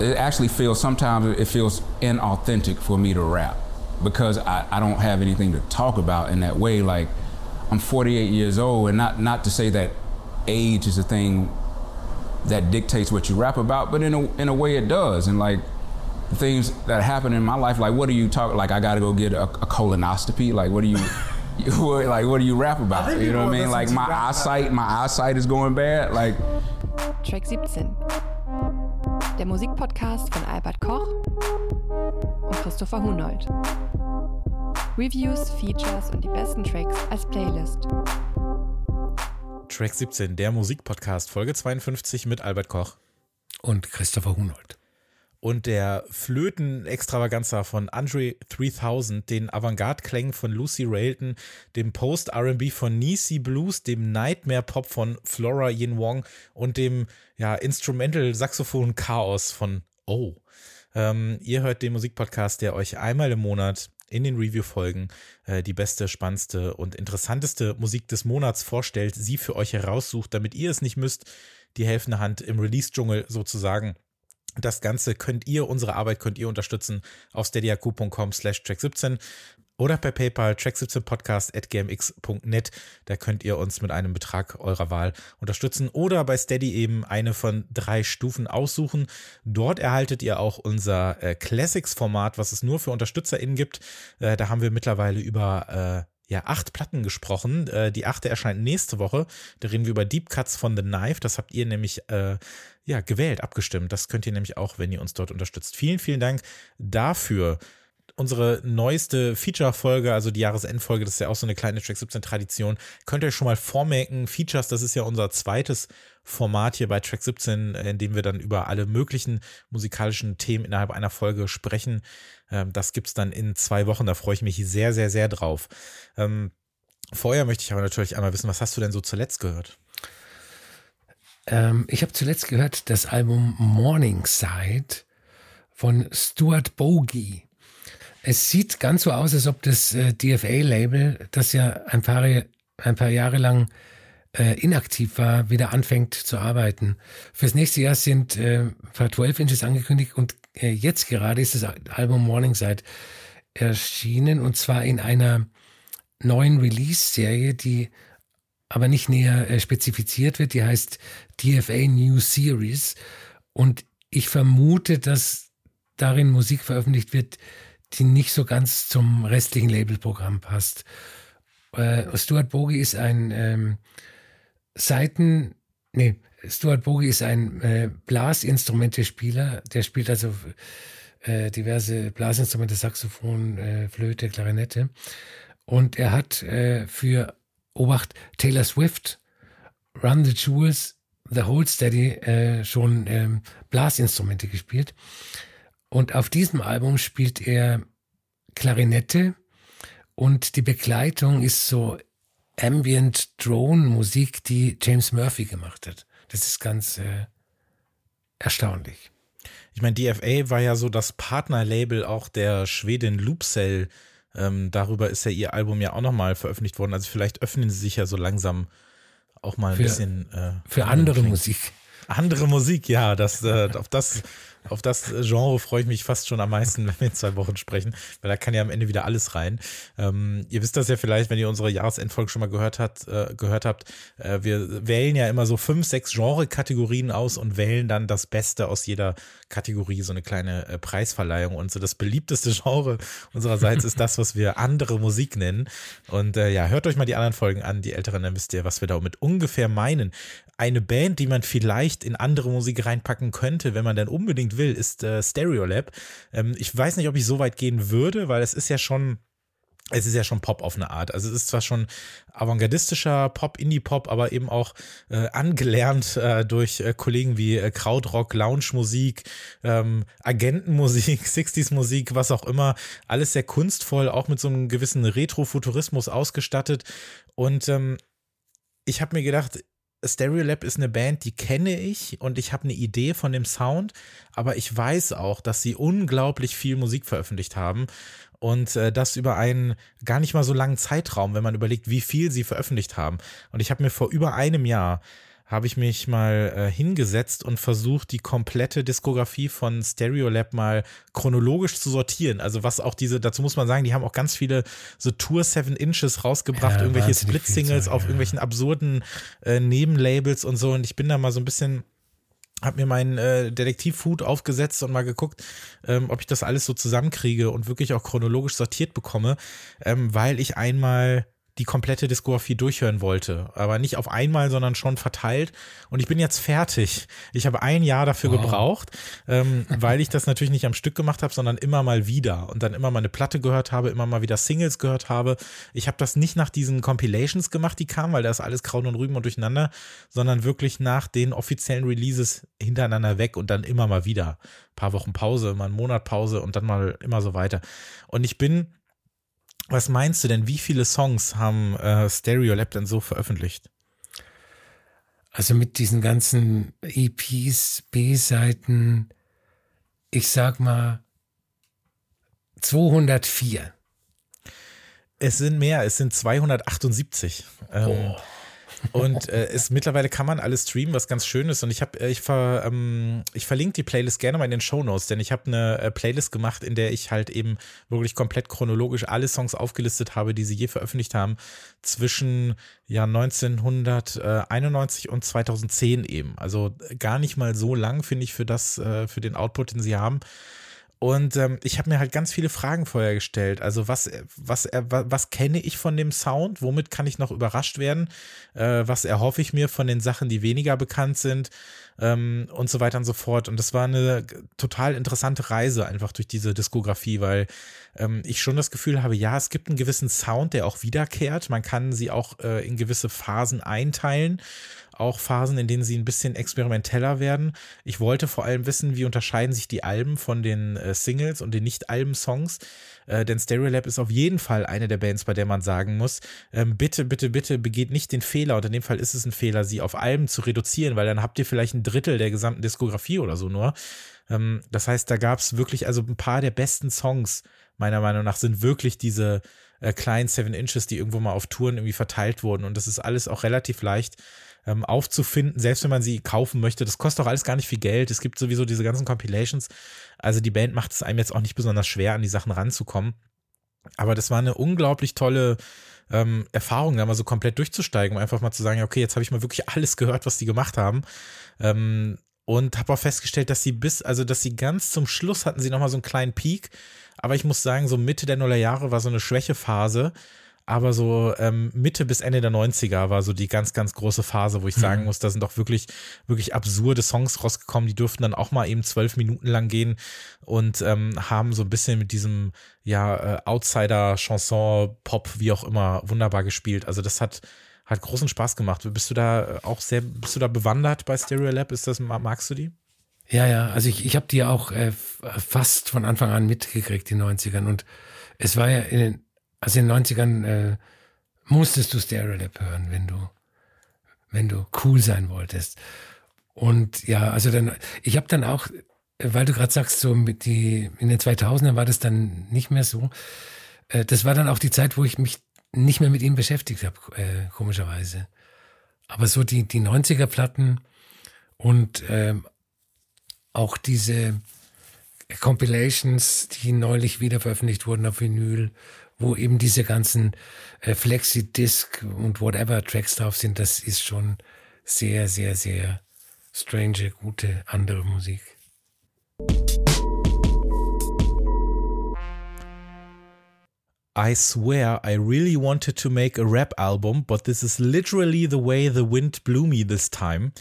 it actually feels sometimes it feels inauthentic for me to rap because I, I don't have anything to talk about in that way. Like I'm 48 years old, and not not to say that age is a thing that dictates what you rap about, but in a in a way it does. And like the things that happen in my life, like what do you talk? Like I got to go get a, a colonoscopy. Like what do you? what, like what do you rap about? You know what I mean? Like my eyesight, my eyesight is going bad. Like Track 17. Der Musikpodcast von Albert Koch und Christopher Hunold. Reviews, Features und die besten Tracks als Playlist. Track 17, der Musikpodcast, Folge 52 mit Albert Koch. Und Christopher Hunold. Und der Flöten-Extravaganza von Andre 3000, den Avantgarde-Klängen von Lucy Railton, dem Post-R&B von Nisi Blues, dem Nightmare-Pop von Flora Yin Wong und dem ja, Instrumental-Saxophon-Chaos von Oh. Ähm, ihr hört den Musikpodcast, der euch einmal im Monat in den Review-Folgen äh, die beste, spannendste und interessanteste Musik des Monats vorstellt, sie für euch heraussucht, damit ihr es nicht müsst, die helfende Hand im Release-Dschungel sozusagen. Das Ganze könnt ihr, unsere Arbeit könnt ihr unterstützen auf steadyhq.com slash track 17 oder per PayPal track17podcast.gmx.net. Da könnt ihr uns mit einem Betrag eurer Wahl unterstützen oder bei Steady eben eine von drei Stufen aussuchen. Dort erhaltet ihr auch unser äh, Classics-Format, was es nur für UnterstützerInnen gibt. Äh, da haben wir mittlerweile über äh, ja, acht Platten gesprochen. Äh, die achte erscheint nächste Woche. Da reden wir über Deep Cuts von The Knife. Das habt ihr nämlich äh, ja, gewählt, abgestimmt. Das könnt ihr nämlich auch, wenn ihr uns dort unterstützt. Vielen, vielen Dank dafür unsere neueste Feature-Folge, also die Jahresendfolge, das ist ja auch so eine kleine Track 17 Tradition, könnt ihr schon mal vormerken. Features, das ist ja unser zweites Format hier bei Track 17, in dem wir dann über alle möglichen musikalischen Themen innerhalb einer Folge sprechen. Ähm, das gibt's dann in zwei Wochen, da freue ich mich sehr, sehr, sehr drauf. Ähm, vorher möchte ich aber natürlich einmal wissen, was hast du denn so zuletzt gehört? Ähm, ich habe zuletzt gehört das Album Morningside von Stuart Bogie. Es sieht ganz so aus, als ob das äh, DFA-Label, das ja ein paar, ein paar Jahre lang äh, inaktiv war, wieder anfängt zu arbeiten. Fürs nächste Jahr sind äh, 12 Inches angekündigt und äh, jetzt gerade ist das Album Morningside erschienen und zwar in einer neuen Release-Serie, die aber nicht näher äh, spezifiziert wird. Die heißt DFA New Series und ich vermute, dass darin Musik veröffentlicht wird, die nicht so ganz zum restlichen Labelprogramm passt. Äh, Stuart Bogie ist ein ähm, Seiten, nee, Stuart Bogie ist ein äh, Blasinstrumente-Spieler, der spielt also äh, diverse Blasinstrumente, Saxophon, äh, Flöte, Klarinette. Und er hat äh, für Obacht Taylor Swift, Run the Jewels, The Hold Steady äh, schon ähm, Blasinstrumente gespielt. Und auf diesem Album spielt er Klarinette und die Begleitung ist so Ambient Drone Musik, die James Murphy gemacht hat. Das ist ganz äh, erstaunlich. Ich meine, DFA war ja so das Partnerlabel auch der Schwedin Loopcell. Ähm, darüber ist ja ihr Album ja auch nochmal veröffentlicht worden. Also vielleicht öffnen sie sich ja so langsam auch mal ein für, bisschen. Äh, für andere Musik. Andere Musik, ja, das, äh, auf das auf das Genre freue ich mich fast schon am meisten, wenn wir in zwei Wochen sprechen, weil da kann ja am Ende wieder alles rein. Ähm, ihr wisst das ja vielleicht, wenn ihr unsere Jahresendfolge schon mal gehört, hat, äh, gehört habt. Äh, wir wählen ja immer so fünf, sechs Genre-Kategorien aus und wählen dann das Beste aus jeder Kategorie, so eine kleine äh, Preisverleihung. Und so das beliebteste Genre unsererseits ist das, was wir andere Musik nennen. Und äh, ja, hört euch mal die anderen Folgen an, die Älteren, dann wisst ihr, was wir damit ungefähr meinen. Eine Band, die man vielleicht in andere Musik reinpacken könnte, wenn man dann unbedingt will, ist äh, Stereolab. Ähm, ich weiß nicht, ob ich so weit gehen würde, weil es ist ja schon es ist ja schon Pop auf eine Art. Also es ist zwar schon avantgardistischer Pop, Indie-Pop, aber eben auch äh, angelernt äh, durch äh, Kollegen wie äh, Krautrock, Lounge-Musik, ähm, Agentenmusik, 60s-Musik, was auch immer. Alles sehr kunstvoll, auch mit so einem gewissen Retrofuturismus ausgestattet. Und ähm, ich habe mir gedacht, Stereolab ist eine Band, die kenne ich und ich habe eine Idee von dem Sound, aber ich weiß auch, dass sie unglaublich viel Musik veröffentlicht haben und äh, das über einen gar nicht mal so langen Zeitraum, wenn man überlegt, wie viel sie veröffentlicht haben. Und ich habe mir vor über einem Jahr habe ich mich mal äh, hingesetzt und versucht, die komplette Diskografie von Stereolab mal chronologisch zu sortieren. Also was auch diese, dazu muss man sagen, die haben auch ganz viele so Tour Seven Inches rausgebracht, Ja, irgendwelche Split-Singles auf ja. irgendwelchen absurden äh, Nebenlabels und so. Und ich bin da mal so ein bisschen hab mir meinen äh, Detektivhut aufgesetzt und mal geguckt, ähm, ob ich das alles so zusammenkriege und wirklich auch chronologisch sortiert bekomme, ähm, weil ich einmal die komplette Diskografie durchhören wollte. Aber nicht auf einmal, sondern schon verteilt. Und ich bin jetzt fertig. Ich habe ein Jahr dafür Wow. gebraucht, ähm, weil ich das natürlich nicht am Stück gemacht habe, sondern immer mal wieder. Und dann immer mal eine Platte gehört habe, immer mal wieder Singles gehört habe. Ich habe das nicht nach diesen Compilations gemacht, die kamen, weil da ist alles Kraut und Rüben und durcheinander, sondern wirklich nach den offiziellen Releases hintereinander weg und dann immer mal wieder. Ein paar Wochen Pause, mal einen Monat Pause und dann mal immer so weiter. Und ich bin was meinst du denn, wie viele Songs haben äh, Stereolab denn so veröffentlicht? Also mit diesen ganzen EPs, B-Seiten, ich sag mal 204. Es sind mehr, es sind 278. Ähm, und äh, es mittlerweile kann man alles streamen, was ganz schön ist. Und ich habe, äh, ich, ver, ähm, ich verlinke die Playlist gerne mal in den Show Notes, denn ich habe eine äh, Playlist gemacht, in der ich halt eben wirklich komplett chronologisch alle Songs aufgelistet habe, die sie je veröffentlicht haben, zwischen ja 1991 und 2010 eben. Also gar nicht mal so lang, finde ich, für das, äh, für den Output, den sie haben. Und ähm, ich habe mir halt ganz viele Fragen vorher gestellt. Also was, was, was, was kenne ich von dem Sound? Womit kann ich noch überrascht werden? Äh, was erhoffe ich mir von den Sachen, die weniger bekannt sind? Ähm, und so weiter und so fort. Und das war eine total interessante Reise einfach durch diese Diskografie, weil ähm, ich schon das Gefühl habe, ja, es gibt einen gewissen Sound, der auch wiederkehrt. Man kann sie auch äh, in gewisse Phasen einteilen auch Phasen, in denen sie ein bisschen experimenteller werden. Ich wollte vor allem wissen, wie unterscheiden sich die Alben von den äh, Singles und den Nicht-Alben-Songs. Äh, denn Stereolab ist auf jeden Fall eine der Bands, bei der man sagen muss, ähm, bitte, bitte, bitte begeht nicht den Fehler, und in dem Fall ist es ein Fehler, sie auf Alben zu reduzieren, weil dann habt ihr vielleicht ein Drittel der gesamten Diskografie oder so nur. Ähm, das heißt, da gab es wirklich, also ein paar der besten Songs, meiner Meinung nach, sind wirklich diese äh, kleinen Seven Inches, die irgendwo mal auf Touren irgendwie verteilt wurden. Und das ist alles auch relativ leicht ähm, aufzufinden, selbst wenn man sie kaufen möchte. Das kostet auch alles gar nicht viel Geld. Es gibt sowieso diese ganzen Compilations. Also die Band macht es einem jetzt auch nicht besonders schwer, an die Sachen ranzukommen. Aber das war eine unglaublich tolle ähm, Erfahrung, da mal so komplett durchzusteigen, um einfach mal zu sagen, okay, jetzt habe ich mal wirklich alles gehört, was die gemacht haben. Ähm, und habe auch festgestellt, dass sie bis, also dass sie ganz zum Schluss hatten sie nochmal so einen kleinen Peak. Aber ich muss sagen, so Mitte der Nullerjahre war so eine Schwächephase. Aber so ähm, Mitte bis Ende der 90er war so die ganz, ganz große Phase, wo ich sagen muss, da sind auch wirklich, wirklich absurde Songs rausgekommen. Die durften dann auch mal eben zwölf Minuten lang gehen und ähm, haben so ein bisschen mit diesem, ja, äh, Outsider-Chanson, Pop, wie auch immer, wunderbar gespielt. Also das hat, hat großen Spaß gemacht. Bist du da äh, auch sehr, bist du da bewandert bei Stereolab? Ist das, magst du die? Ja, ja, also ich, ich habe die auch äh, fast von Anfang an mitgekriegt, die 90ern. Und es war ja in den, also in den 90ern äh, musstest du Stereolab hören, wenn du, wenn du cool sein wolltest. Und ja, also dann, ich habe dann auch, weil du gerade sagst, so mit die, in den 2000ern war das dann nicht mehr so. Äh, das war dann auch die Zeit, wo ich mich nicht mehr mit ihm beschäftigt habe, äh, komischerweise. Aber so die, die 90er-Platten und ähm, auch diese Compilations, die neulich wieder veröffentlicht wurden auf Vinyl, wo eben diese ganzen äh, Flexi-Disc und whatever Tracks drauf sind, das ist schon sehr, sehr, sehr strange, gute andere Musik. I swear I really wanted to make a rap album, but this is literally the way the wind blew me this time.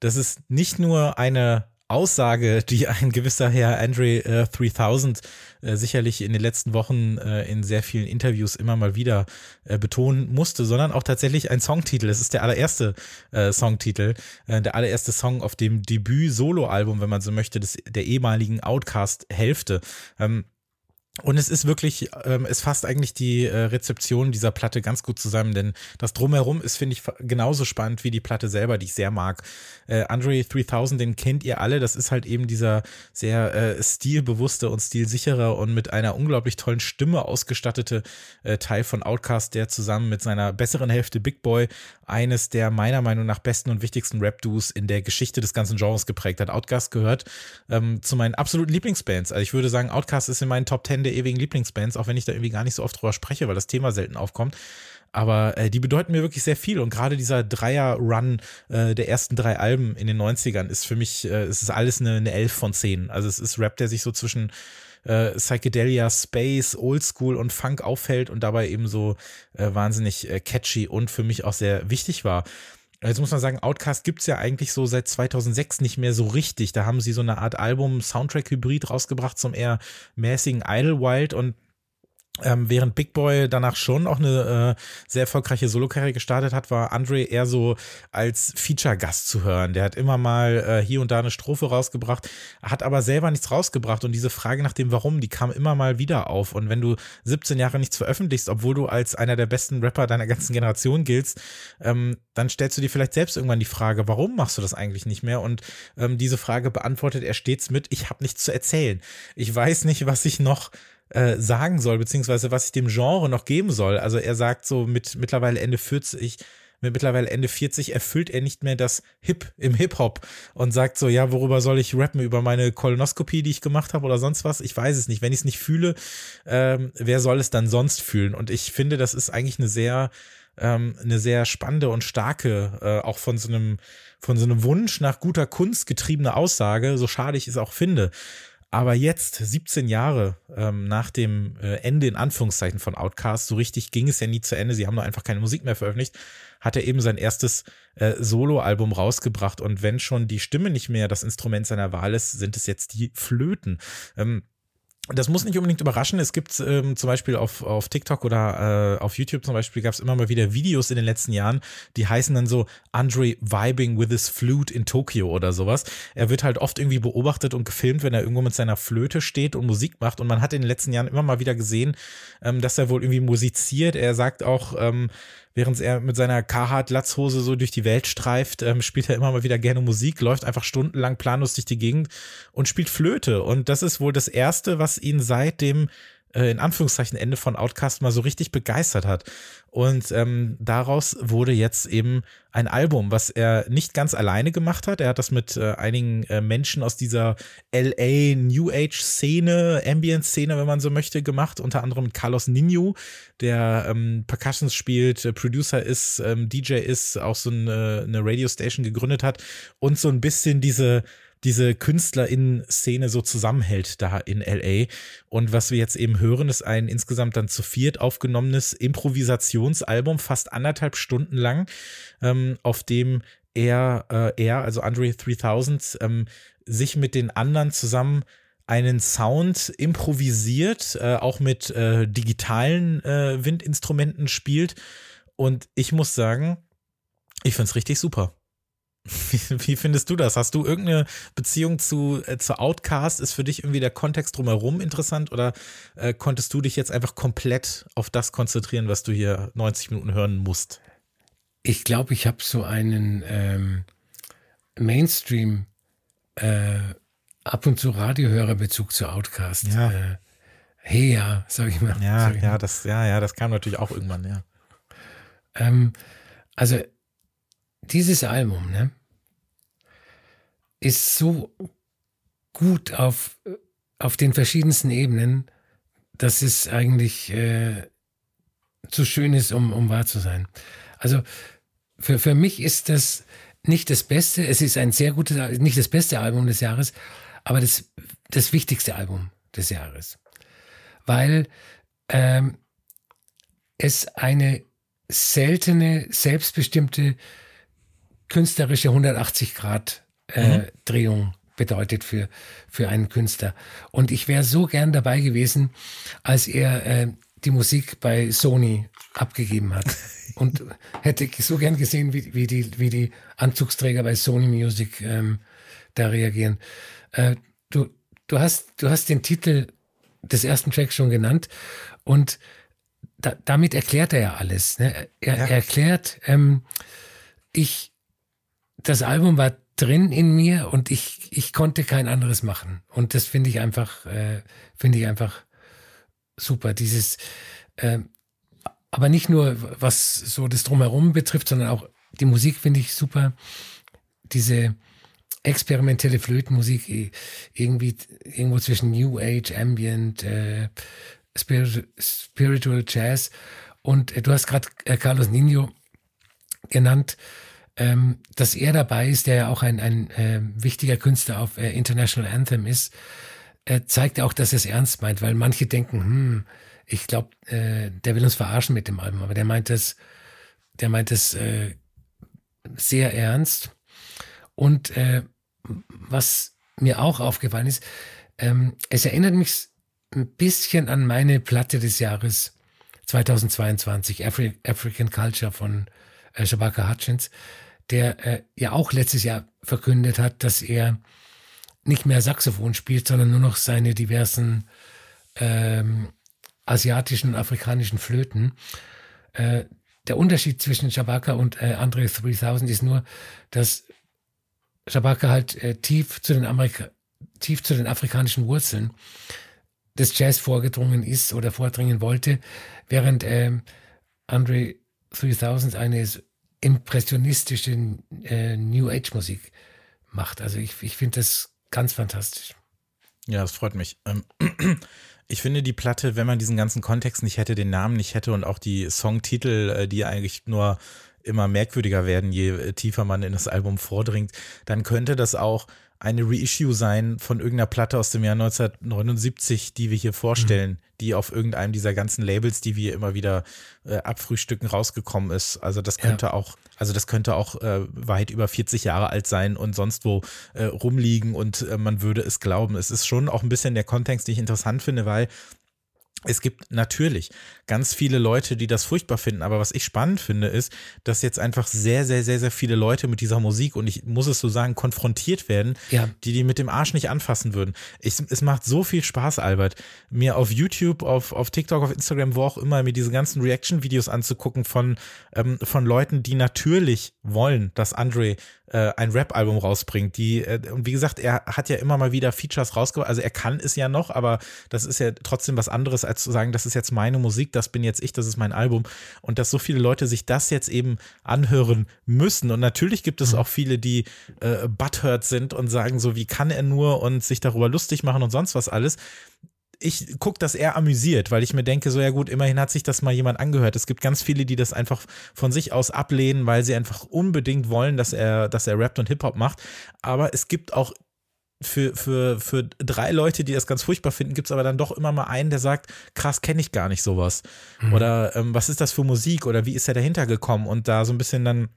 Das ist nicht nur eine Aussage, die ein gewisser Herr Andre äh, 3000 äh, sicherlich in den letzten Wochen äh, in sehr vielen Interviews immer mal wieder äh, betonen musste, sondern auch tatsächlich ein Songtitel. Es ist der allererste äh, Songtitel, äh, der allererste Song auf dem Debüt-Solo-Album, wenn man so möchte, des, der ehemaligen Outcast-Hälfte. Ähm, und es ist wirklich, ähm, es fasst eigentlich die äh, Rezeption dieser Platte ganz gut zusammen, denn das Drumherum ist, finde ich, genauso spannend wie die Platte selber, die ich sehr mag. Äh, Andre 3000, den kennt ihr alle, das ist halt eben dieser sehr äh, stilbewusste und stilsichere und mit einer unglaublich tollen Stimme ausgestattete äh, Teil von Outcast, der zusammen mit seiner besseren Hälfte Big Boy eines der meiner Meinung nach besten und wichtigsten Rap-Duos in der Geschichte des ganzen Genres geprägt hat. Outcast gehört ähm, zu meinen absoluten Lieblingsbands. Also ich würde sagen, Outcast ist in meinen Top 10 der ewigen Lieblingsbands, auch wenn ich da irgendwie gar nicht so oft drüber spreche, weil das Thema selten aufkommt. Aber äh, die bedeuten mir wirklich sehr viel. Und gerade dieser Dreier-Run äh, der ersten drei Alben in den 90ern ist für mich, äh, es ist alles eine, eine 11 von 10. Also es ist Rap, der sich so zwischen äh, Psychedelia, Space, Oldschool und Funk auffällt und dabei eben so äh, wahnsinnig äh, catchy und für mich auch sehr wichtig war. Jetzt muss man sagen, Outcast gibt's ja eigentlich so seit 2006 nicht mehr so richtig. Da haben sie so eine Art Album-Soundtrack-Hybrid rausgebracht zum eher mäßigen Idlewild und ähm, während Big Boy danach schon auch eine äh, sehr erfolgreiche Solokarriere gestartet hat, war Andre eher so als Feature-Gast zu hören. Der hat immer mal äh, hier und da eine Strophe rausgebracht, hat aber selber nichts rausgebracht. Und diese Frage nach dem Warum, die kam immer mal wieder auf. Und wenn du 17 Jahre nichts veröffentlichst, obwohl du als einer der besten Rapper deiner ganzen Generation giltst, ähm, dann stellst du dir vielleicht selbst irgendwann die Frage, warum machst du das eigentlich nicht mehr? Und ähm, diese Frage beantwortet er stets mit, ich habe nichts zu erzählen. Ich weiß nicht, was ich noch äh, sagen soll, beziehungsweise was ich dem Genre noch geben soll. Also er sagt so mit mittlerweile Ende 40, mit mittlerweile Ende 40 erfüllt er nicht mehr das Hip im Hip-Hop und sagt so, ja, worüber soll ich rappen? Über meine Kolonoskopie, die ich gemacht habe oder sonst was? Ich weiß es nicht. Wenn ich es nicht fühle, ähm, wer soll es dann sonst fühlen? Und ich finde, das ist eigentlich eine sehr, ähm, eine sehr spannende und starke, äh, auch von so einem, von so einem Wunsch nach guter Kunst getriebene Aussage, so schade ich es auch finde. Aber jetzt, 17 Jahre ähm, nach dem äh, Ende in Anführungszeichen von Outcast, so richtig ging es ja nie zu Ende, sie haben nur einfach keine Musik mehr veröffentlicht, hat er eben sein erstes äh, Soloalbum rausgebracht. Und wenn schon die Stimme nicht mehr das Instrument seiner Wahl ist, sind es jetzt die Flöten. Ähm, das muss nicht unbedingt überraschen. Es gibt ähm, zum Beispiel auf, auf TikTok oder äh, auf YouTube zum Beispiel gab es immer mal wieder Videos in den letzten Jahren, die heißen dann so Andre vibing with his flute in Tokyo oder sowas. Er wird halt oft irgendwie beobachtet und gefilmt, wenn er irgendwo mit seiner Flöte steht und Musik macht. Und man hat in den letzten Jahren immer mal wieder gesehen, ähm, dass er wohl irgendwie musiziert. Er sagt auch, ähm, während er mit seiner Carhartt-Latzhose so durch die Welt streift, ähm, spielt er immer mal wieder gerne Musik, läuft einfach stundenlang planlos durch die Gegend und spielt Flöte. Und das ist wohl das Erste, was ihn seit dem äh, in Anführungszeichen Ende von Outcast mal so richtig begeistert hat. Und ähm, daraus wurde jetzt eben ein Album, was er nicht ganz alleine gemacht hat. Er hat das mit äh, einigen äh, Menschen aus dieser LA New Age Szene, Ambient Szene, wenn man so möchte, gemacht. Unter anderem Carlos Nino, der ähm, Percussions spielt, äh, Producer ist, ähm, DJ ist, auch so eine, eine Radio Station gegründet hat und so ein bisschen diese diese KünstlerInnen-Szene so zusammenhält da in LA. Und was wir jetzt eben hören, ist ein insgesamt dann zu viert aufgenommenes Improvisationsalbum, fast anderthalb Stunden lang, ähm, auf dem er, äh, er, also Andre 3000, ähm, sich mit den anderen zusammen einen Sound improvisiert, äh, auch mit äh, digitalen äh, Windinstrumenten spielt. Und ich muss sagen, ich finde es richtig super. Wie, wie, findest du das? Hast du irgendeine Beziehung zu, äh, zu Outcast? Ist für dich irgendwie der Kontext drumherum interessant oder äh, konntest du dich jetzt einfach komplett auf das konzentrieren, was du hier 90 Minuten hören musst? Ich glaube, ich habe so einen ähm, Mainstream äh, ab und zu Radiohörerbezug zu Outcast. Ja. Äh, hey ja, sag ich mal. Ja, ich ja, mal. das, ja, ja, das kam natürlich auch irgendwann, ja. Ähm, also dieses Album, ne, ist so gut auf, auf den verschiedensten Ebenen, dass es eigentlich äh, zu schön ist, um, um wahr zu sein. Also für, für mich ist das nicht das Beste, es ist ein sehr gutes, nicht das beste Album des Jahres, aber das, das wichtigste Album des Jahres. Weil ähm, es eine seltene, selbstbestimmte künstlerische 180 Grad äh, mhm. Drehung bedeutet für, für einen Künstler. Und ich wäre so gern dabei gewesen, als er äh, die Musik bei Sony abgegeben hat. Und hätte so gern gesehen, wie, wie, die, wie die Anzugsträger bei Sony Music ähm, da reagieren. Äh, du, du, hast, du hast den Titel des ersten Tracks schon genannt und da, damit erklärt er ja alles. Ne? Er, ja. er erklärt, ähm, ich, das Album war drin in mir und ich, ich konnte kein anderes machen. Und das finde ich einfach, äh, finde ich einfach super. Dieses, äh, aber nicht nur was so das Drumherum betrifft, sondern auch die Musik finde ich super. Diese experimentelle Flötenmusik, irgendwie irgendwo zwischen New Age, Ambient, äh, Spirit, Spiritual Jazz. Und äh, du hast gerade äh, Carlos Nino genannt, ähm, dass er dabei ist, der ja auch ein, ein äh, wichtiger Künstler auf äh, International Anthem ist, äh, zeigt auch, dass er es ernst meint, weil manche denken, hm, ich glaube, äh, der will uns verarschen mit dem Album, aber der meint das, der meint das äh, sehr ernst. Und äh, was mir auch aufgefallen ist, ähm, es erinnert mich ein bisschen an meine Platte des Jahres 2022, Afri African Culture von äh, Shabaka Hutchins, der äh, ja auch letztes Jahr verkündet hat, dass er nicht mehr Saxophon spielt, sondern nur noch seine diversen ähm, asiatischen und afrikanischen Flöten. Äh, der Unterschied zwischen Shabaka und äh, Andre 3000 ist nur, dass Shabaka halt äh, tief zu den Amerika tief zu den afrikanischen Wurzeln des Jazz vorgedrungen ist oder vordringen wollte, während ähm, Andre 3000 eine impressionistische äh, New Age Musik macht. Also ich, ich finde das ganz fantastisch. Ja, das freut mich. Ähm, ich finde die Platte, wenn man diesen ganzen Kontext nicht hätte, den Namen nicht hätte und auch die Songtitel, äh, die eigentlich nur immer merkwürdiger werden, je äh, tiefer man in das Album vordringt, dann könnte das auch eine Reissue sein von irgendeiner Platte aus dem Jahr 1979, die wir hier vorstellen, mhm. die auf irgendeinem dieser ganzen Labels, die wir immer wieder äh, abfrühstücken, rausgekommen ist. Also das könnte ja. auch, also das könnte auch äh, weit über 40 Jahre alt sein und sonst wo äh, rumliegen und äh, man würde es glauben. Es ist schon auch ein bisschen der Kontext, den ich interessant finde, weil es gibt natürlich ganz viele Leute, die das furchtbar finden, aber was ich spannend finde, ist, dass jetzt einfach sehr, sehr, sehr, sehr viele Leute mit dieser Musik und ich muss es so sagen, konfrontiert werden, ja. die die mit dem Arsch nicht anfassen würden. Ich, es macht so viel Spaß, Albert, mir auf YouTube, auf, auf TikTok, auf Instagram, wo auch immer, mir diese ganzen Reaction-Videos anzugucken von, ähm, von Leuten, die natürlich wollen, dass Andre äh, ein Rap-Album rausbringt. Die, äh, und wie gesagt, er hat ja immer mal wieder Features rausgebracht. Also er kann es ja noch, aber das ist ja trotzdem was anderes, als zu sagen, das ist jetzt meine Musik, das bin jetzt ich, das ist mein Album. Und dass so viele Leute sich das jetzt eben anhören müssen. Und natürlich gibt es mhm. auch viele, die äh, butthurt sind und sagen so, wie kann er nur und sich darüber lustig machen und sonst was alles ich gucke das eher amüsiert, weil ich mir denke, so ja gut, immerhin hat sich das mal jemand angehört. Es gibt ganz viele, die das einfach von sich aus ablehnen, weil sie einfach unbedingt wollen, dass er, dass er rappt und Hip-Hop macht. Aber es gibt auch für, für, für drei Leute, die das ganz furchtbar finden, gibt es aber dann doch immer mal einen, der sagt, krass, kenne ich gar nicht sowas. Mhm. Oder ähm, was ist das für Musik oder wie ist er dahinter gekommen und da so ein bisschen dann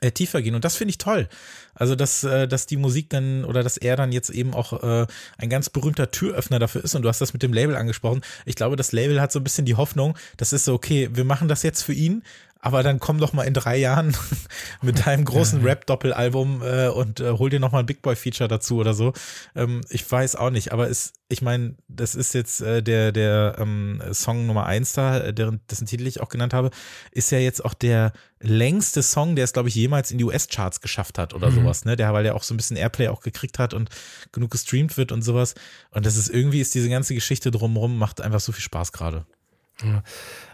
äh, tiefer gehen. Und das finde ich toll. Also, dass, äh, dass die Musik dann oder dass er dann jetzt eben auch äh, ein ganz berühmter Türöffner dafür ist. Und du hast das mit dem Label angesprochen. Ich glaube, das Label hat so ein bisschen die Hoffnung, das ist so, okay, wir machen das jetzt für ihn, aber dann komm doch mal in drei Jahren mit deinem großen Rap-Doppelalbum äh, und äh, hol dir noch mal ein Big Boy-Feature dazu oder so. Ähm, ich weiß auch nicht, aber es, ich meine, das ist jetzt äh, der, der ähm, Song Nummer eins da, äh, deren, dessen Titel ich auch genannt habe, ist ja jetzt auch der längste Song, der es, glaube ich, jemals in die US-Charts geschafft hat oder mhm. sowas, ne? Der, weil der auch so ein bisschen Airplay auch gekriegt hat und genug gestreamt wird und sowas. Und das ist irgendwie, ist diese ganze Geschichte drumherum, macht einfach so viel Spaß gerade.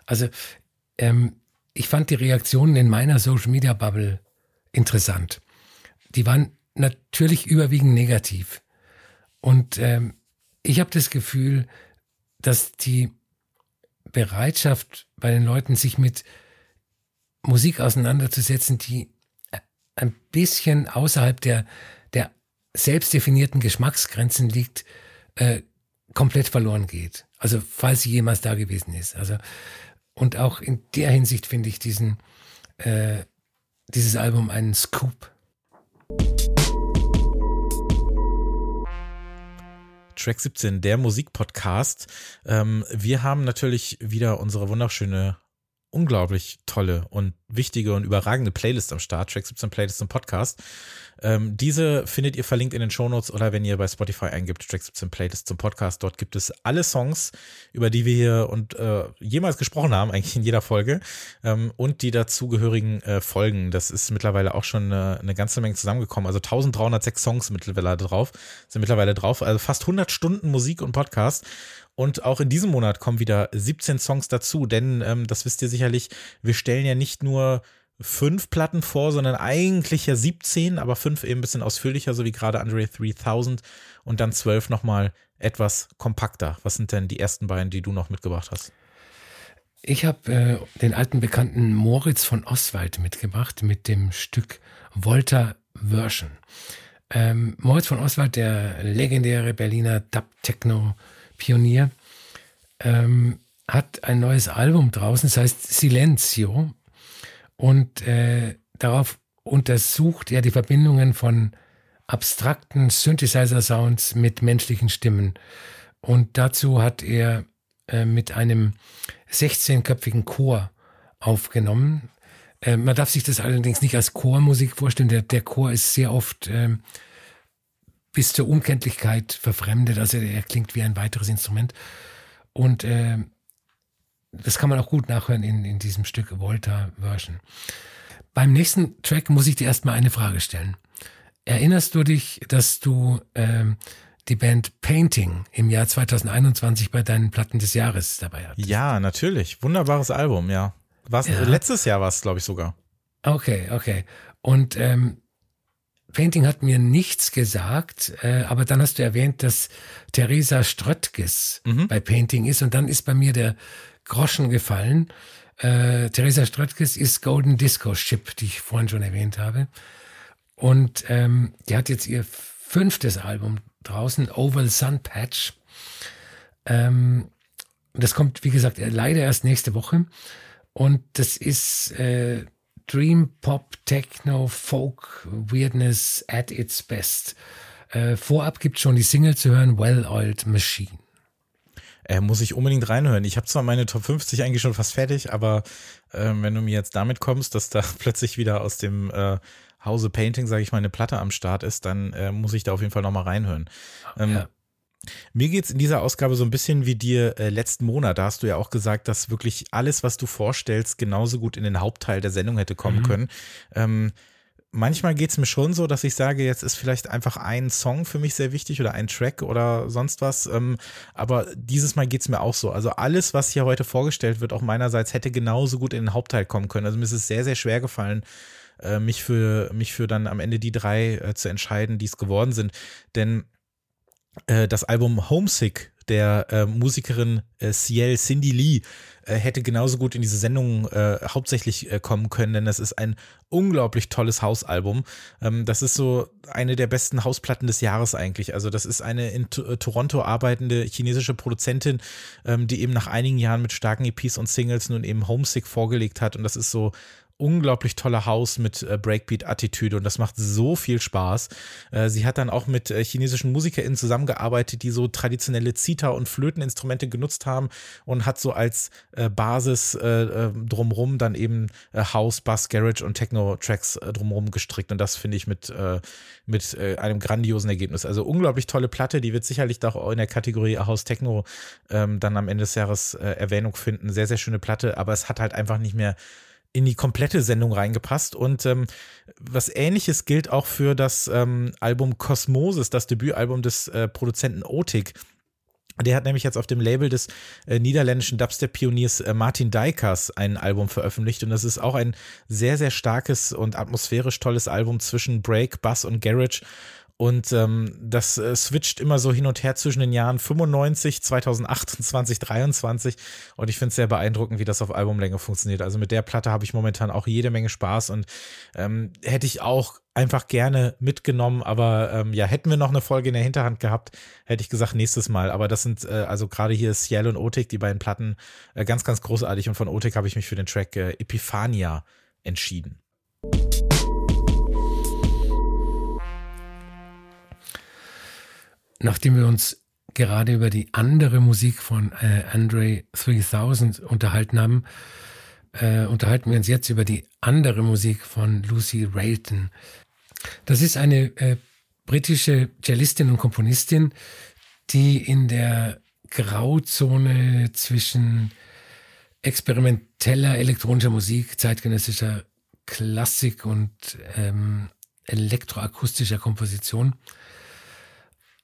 Also, ähm, ich fand die Reaktionen in meiner Social Media Bubble interessant. Die waren natürlich überwiegend negativ. Und ähm, ich habe das Gefühl, dass die Bereitschaft bei den Leuten, sich mit Musik auseinanderzusetzen, die ein bisschen außerhalb der, der selbst definierten Geschmacksgrenzen liegt, äh, komplett verloren geht. Also falls sie jemals da gewesen ist. Also und auch in der Hinsicht finde ich diesen, äh, dieses Album einen Scoop. Track 17, der Musikpodcast. Ähm, wir haben natürlich wieder unsere wunderschöne unglaublich tolle und wichtige und überragende Playlist am Start, Track 17 Playlist im Podcast. Ähm, diese findet ihr verlinkt in den Shownotes oder wenn ihr bei Spotify eingibt, Track 17 Playlist zum Podcast. Dort gibt es alle Songs, über die wir hier und äh, jemals gesprochen haben, eigentlich in jeder Folge, ähm, und die dazugehörigen äh, Folgen. Das ist mittlerweile auch schon eine, eine ganze Menge zusammengekommen. Also 1306 Songs mittlerweile drauf, sind mittlerweile drauf. Also fast 100 Stunden Musik und Podcast. Und auch in diesem Monat kommen wieder 17 Songs dazu, denn ähm, das wisst ihr sicherlich, wir stellen ja nicht nur fünf Platten vor, sondern eigentlich ja 17, aber fünf eben ein bisschen ausführlicher, so wie gerade Andre 3000 und dann zwölf nochmal etwas kompakter. Was sind denn die ersten beiden, die du noch mitgebracht hast? Ich habe äh, den alten Bekannten Moritz von Oswald mitgebracht mit dem Stück Volta Version. Ähm, Moritz von Oswald, der legendäre Berliner Dub-Techno-Pionier, ähm, hat ein neues Album draußen, das heißt Silenzio. Und äh, darauf untersucht er die Verbindungen von abstrakten Synthesizer-Sounds mit menschlichen Stimmen. Und dazu hat er äh, mit einem 16-köpfigen Chor aufgenommen. Äh, man darf sich das allerdings nicht als Chormusik vorstellen. Der, der Chor ist sehr oft äh, bis zur Unkenntlichkeit verfremdet. Also er klingt wie ein weiteres Instrument. Und äh, das kann man auch gut nachhören in, in diesem Stück Volta Version. Beim nächsten Track muss ich dir erstmal eine Frage stellen. Erinnerst du dich, dass du ähm, die Band Painting im Jahr 2021 bei deinen Platten des Jahres dabei hattest? Ja, natürlich. Wunderbares Album, ja. Was, ja. Letztes Jahr war es, glaube ich, sogar. Okay, okay. Und ähm, Painting hat mir nichts gesagt, äh, aber dann hast du erwähnt, dass Theresa Ströttges mhm. bei Painting ist und dann ist bei mir der Groschen gefallen. Äh, Theresa Ströttges ist Golden Disco Ship, die ich vorhin schon erwähnt habe. Und ähm, die hat jetzt ihr fünftes Album draußen, Oval Sun Patch. Ähm, das kommt, wie gesagt, leider erst nächste Woche. Und das ist äh, Dream Pop, Techno, Folk, Weirdness at its best. Äh, vorab gibt schon die Single zu hören, Well Oiled Machine. Äh, muss ich unbedingt reinhören. Ich habe zwar meine Top 50 eigentlich schon fast fertig, aber äh, wenn du mir jetzt damit kommst, dass da plötzlich wieder aus dem äh, Hause Painting, sage ich mal, eine Platte am Start ist, dann äh, muss ich da auf jeden Fall nochmal reinhören. Ähm, ja. Mir geht's in dieser Ausgabe so ein bisschen wie dir äh, letzten Monat. Da hast du ja auch gesagt, dass wirklich alles, was du vorstellst, genauso gut in den Hauptteil der Sendung hätte kommen mhm. können. Ähm, manchmal geht es mir schon so, dass ich sage, jetzt ist vielleicht einfach ein Song für mich sehr wichtig oder ein Track oder sonst was. Ähm, aber dieses Mal geht es mir auch so. Also alles, was hier heute vorgestellt wird, auch meinerseits, hätte genauso gut in den Hauptteil kommen können. Also mir ist es sehr, sehr schwer gefallen, äh, mich für mich für dann am Ende die drei äh, zu entscheiden, die es geworden sind. Denn das Album Homesick der äh, Musikerin äh, Ciel Cindy Lee äh, hätte genauso gut in diese Sendung äh, hauptsächlich äh, kommen können, denn das ist ein unglaublich tolles Hausalbum. Ähm, das ist so eine der besten Hausplatten des Jahres eigentlich. Also das ist eine in T Toronto arbeitende chinesische Produzentin, ähm, die eben nach einigen Jahren mit starken EPs und Singles nun eben Homesick vorgelegt hat und das ist so unglaublich tolle Haus mit äh, Breakbeat-Attitüde und das macht so viel Spaß. Äh, sie hat dann auch mit äh, chinesischen MusikerInnen zusammengearbeitet, die so traditionelle Zither- und Flöteninstrumente genutzt haben und hat so als äh, Basis äh, äh, drumrum dann eben House, Bass, Garage und Techno-Tracks drumrum gestrickt und das finde ich mit, mit einem grandiosen Ergebnis. Also unglaublich tolle Platte, die wird sicherlich auch in der Kategorie House Techno ähm, dann am Ende des Jahres Erwähnung finden. Sehr, sehr schöne Platte, aber es hat halt einfach nicht mehr in die komplette Sendung reingepasst. Und ähm, was ähnliches gilt auch für das ähm, Album Cosmosis, das Debütalbum des äh, Produzenten Otik. Der hat nämlich jetzt auf dem Label des äh, niederländischen Dubstep-Pioniers äh, Martin Dijkers ein Album veröffentlicht. Und das ist auch ein sehr, sehr starkes und atmosphärisch tolles Album zwischen Break, Bass und Garage und ähm, das äh, switcht immer so hin und her zwischen den Jahren 95, 2028, 23. Und ich finde es sehr beeindruckend, wie das auf Albumlänge funktioniert. Also mit der Platte habe ich momentan auch jede Menge Spaß und ähm, hätte ich auch einfach gerne mitgenommen. Aber ähm, ja, hätten wir noch eine Folge in der Hinterhand gehabt, hätte ich gesagt, nächstes Mal. Aber das sind äh, also gerade hier Ciel und Otik, die beiden Platten, äh, ganz, ganz großartig. Und von Otik habe ich mich für den Track äh, Epiphania entschieden. Nachdem wir uns gerade über die andere Musik von äh, Andre 3000 unterhalten haben, äh, unterhalten wir uns jetzt über die andere Musik von Lucy Railton. Das ist eine äh, britische Cellistin und Komponistin, die in der Grauzone zwischen experimenteller elektronischer Musik, zeitgenössischer Klassik und ähm, elektroakustischer Komposition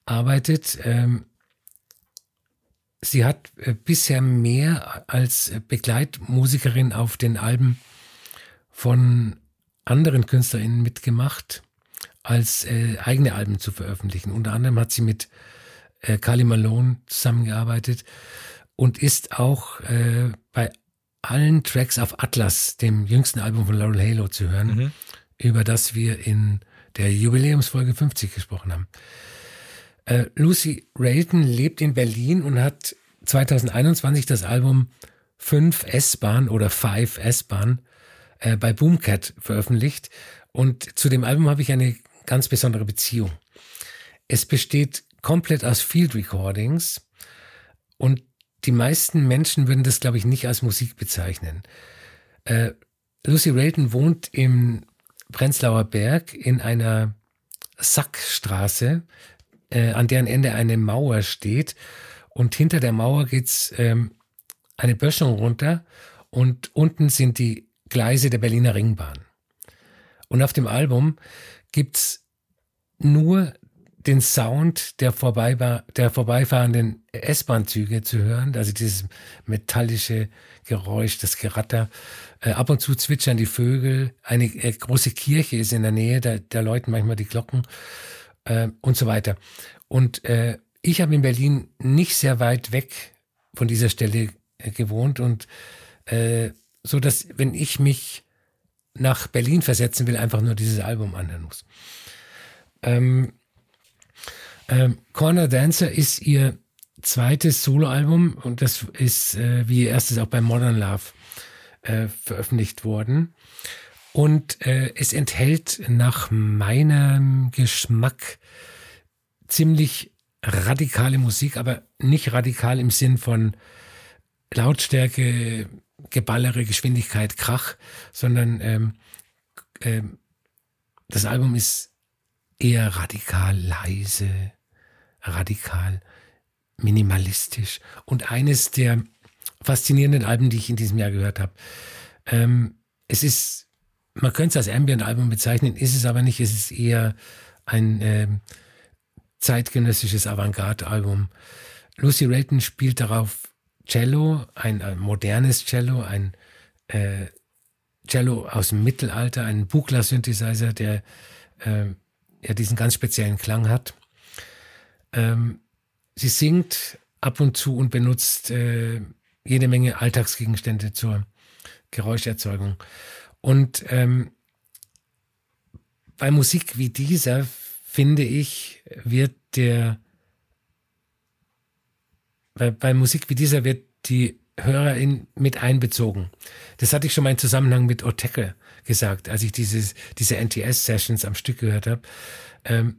arbeitet. Ähm, sie hat äh, bisher mehr als Begleitmusikerin auf den Alben von anderen KünstlerInnen mitgemacht, als äh, eigene Alben zu veröffentlichen. Unter anderem hat sie mit äh, Carly Malone zusammengearbeitet und ist auch äh, bei allen Tracks auf Atlas, dem jüngsten Album von Laurel Halo, zu hören, mhm. über das wir in der Jubiläumsfolge 50 gesprochen haben. Äh, Lucy Rayton lebt in Berlin und hat 2021 das Album 5 S-Bahn oder 5 S-Bahn äh, bei Boomcat veröffentlicht. Und zu dem Album habe ich eine ganz besondere Beziehung. Es besteht komplett aus Field Recordings und die meisten Menschen würden das, glaube ich, nicht als Musik bezeichnen. Äh, Lucy Rayton wohnt im Prenzlauer Berg in einer Sackstraße, äh, an deren Ende eine Mauer steht. Und hinter der Mauer geht's ähm, eine Böschung runter und unten sind die Gleise der Berliner Ringbahn. Und auf dem Album gibt's nur den Sound der, vorbeibar der vorbeifahrenden S-Bahn-Züge zu hören, also dieses metallische Geräusch, das Geratter. Äh, ab und zu zwitschern die Vögel. Eine äh, große Kirche ist in der Nähe, da, da läuten manchmal die Glocken äh, und so weiter. Und äh, ich habe in Berlin nicht sehr weit weg von dieser Stelle äh, gewohnt und äh, so, dass wenn ich mich nach Berlin versetzen will, einfach nur dieses Album anhören muss. Ähm, ähm, Corner Dancer ist ihr zweites Soloalbum und das ist äh, wie ihr erstes auch bei Modern Love äh, veröffentlicht worden. Und äh, es enthält nach meinem Geschmack ziemlich radikale Musik, aber nicht radikal im Sinn von Lautstärke, Geballere, Geschwindigkeit, Krach, sondern ähm, ähm, das Album ist eher radikal leise, radikal minimalistisch und eines der faszinierenden Alben, die ich in diesem Jahr gehört habe. Ähm, es ist, man könnte es als Ambient-Album bezeichnen, ist es aber nicht. Es ist eher ein äh, zeitgenössisches Avantgarde-Album. Lucy Rayton spielt darauf Cello, ein, ein modernes Cello, ein äh, Cello aus dem Mittelalter, ein Buchler-Synthesizer, der äh, ja diesen ganz speziellen Klang hat. Ähm, sie singt ab und zu und benutzt äh, jede Menge Alltagsgegenstände zur Geräuscherzeugung. Und ähm, bei Musik wie dieser, finde ich, wird der, bei, bei Musik wie dieser wird die Hörerin mit einbezogen. Das hatte ich schon mal im Zusammenhang mit Oteke gesagt, als ich dieses, diese NTS-Sessions am Stück gehört habe. Ähm,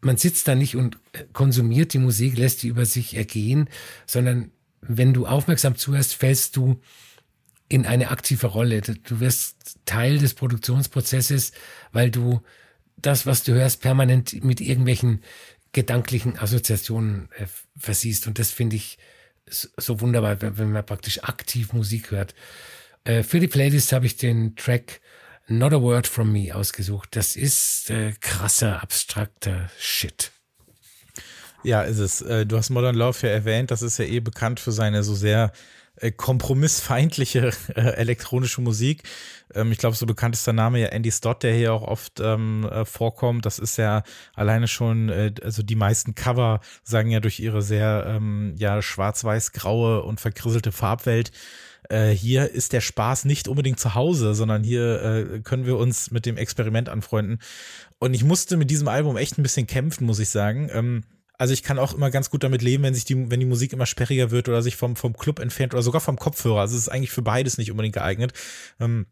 man sitzt da nicht und konsumiert die Musik, lässt die über sich ergehen, sondern wenn du aufmerksam zuhörst, fällst du in eine aktive Rolle. Du wirst Teil des Produktionsprozesses, weil du das, was du hörst, permanent mit irgendwelchen gedanklichen Assoziationen äh, versiehst. Und das finde ich so wunderbar, wenn man praktisch aktiv Musik hört. Äh, für die Playlist habe ich den Track Not a Word from Me ausgesucht. Das ist äh, krasser, abstrakter Shit. Ja, ist es. Äh, du hast Modern Love ja erwähnt. Das ist ja eh bekannt für seine so sehr äh, kompromissfeindliche äh, elektronische Musik. Ähm, ich glaube, so bekannt ist der Name ja Andy Stott, der hier auch oft ähm, äh, vorkommt. Das ist ja alleine schon, äh, also die meisten Cover sagen ja durch ihre sehr ähm, ja schwarz-weiß-graue und verkrisselte Farbwelt äh, hier ist der Spaß nicht unbedingt zu Hause, sondern hier können wir uns mit dem Experiment anfreunden. Und ich musste mit diesem Album echt ein bisschen kämpfen, muss ich sagen. Also ich kann auch immer ganz gut damit leben, wenn sich die, wenn die Musik immer sperriger wird oder sich vom, vom Club entfernt oder sogar vom Kopfhörer. Also es ist eigentlich für beides nicht unbedingt geeignet. Ähm,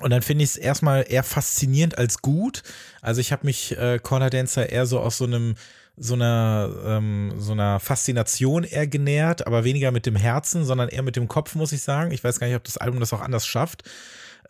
und dann finde ich es erstmal eher faszinierend als gut. Also ich habe mich äh, Corner Dancer eher so aus so einem so einer, ähm, so einer Faszination eher genährt, aber weniger mit dem Herzen, sondern eher mit dem Kopf, muss ich sagen. Ich weiß gar nicht, ob das Album das auch anders schafft.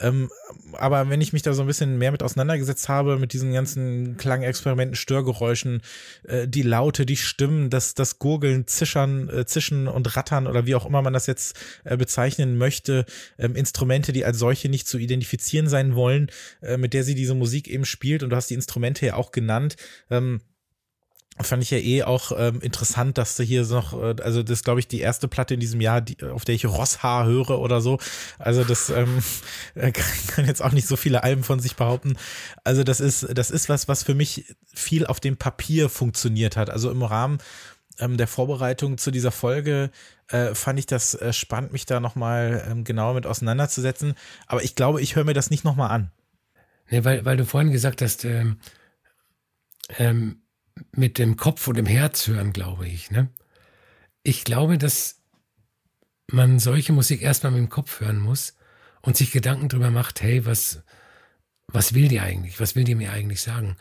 Ähm, aber wenn ich mich da so ein bisschen mehr mit auseinandergesetzt habe, mit diesen ganzen Klangexperimenten, Störgeräuschen, äh, die Laute, die Stimmen, das, das Gurgeln, Zischern, äh, Zischen und Rattern oder wie auch immer man das jetzt äh, bezeichnen möchte, ähm, Instrumente, die als solche nicht zu identifizieren sein wollen, äh, mit der sie diese Musik eben spielt und du hast die Instrumente ja auch genannt. Ähm, fand ich ja eh auch ähm, interessant, dass du hier noch, äh, also das glaube ich, die erste Platte in diesem Jahr, die, auf der ich Rosshaar höre oder so. Also das ähm, kann jetzt auch nicht so viele Alben von sich behaupten. Also das ist, das ist was, was für mich viel auf dem Papier funktioniert hat. Also im Rahmen ähm, der Vorbereitung zu dieser Folge äh, fand ich das äh, spannend, mich da nochmal ähm, genauer mit auseinanderzusetzen. Aber ich glaube, ich höre mir das nicht nochmal an. Nee, weil, weil du vorhin gesagt hast, ähm, ähm, mit dem Kopf und dem Herz hören, glaube ich. Ne? Ich glaube, dass man solche Musik erstmal mit dem Kopf hören muss und sich Gedanken darüber macht, hey, was, was will die eigentlich? Was will die mir eigentlich sagen?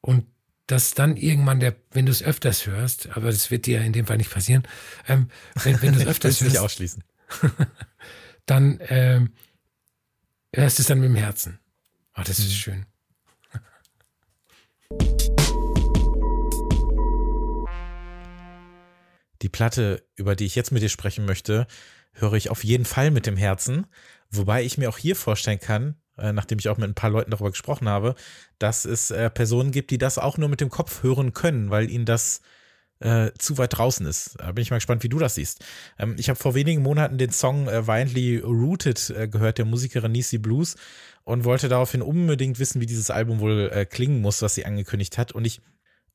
Und dass dann irgendwann der, wenn du es öfters hörst, aber das wird dir in dem Fall nicht passieren, ähm, wenn, wenn du es öfters hörst, nicht ausschließen. dann ähm, hörst du es dann mit dem Herzen. Oh, das ist mhm. schön. Die Platte, über die ich jetzt mit dir sprechen möchte, höre ich auf jeden Fall mit dem Herzen, wobei ich mir auch hier vorstellen kann, äh, nachdem ich auch mit ein paar Leuten darüber gesprochen habe, dass es äh, Personen gibt, die das auch nur mit dem Kopf hören können, weil ihnen das äh, zu weit draußen ist. Da bin ich mal gespannt, wie du das siehst. Ähm, ich habe vor wenigen Monaten den Song äh, Violently Rooted äh, gehört, der Musikerin Nisi Blues, und wollte daraufhin unbedingt wissen, wie dieses Album wohl äh, klingen muss, was sie angekündigt hat. Und ich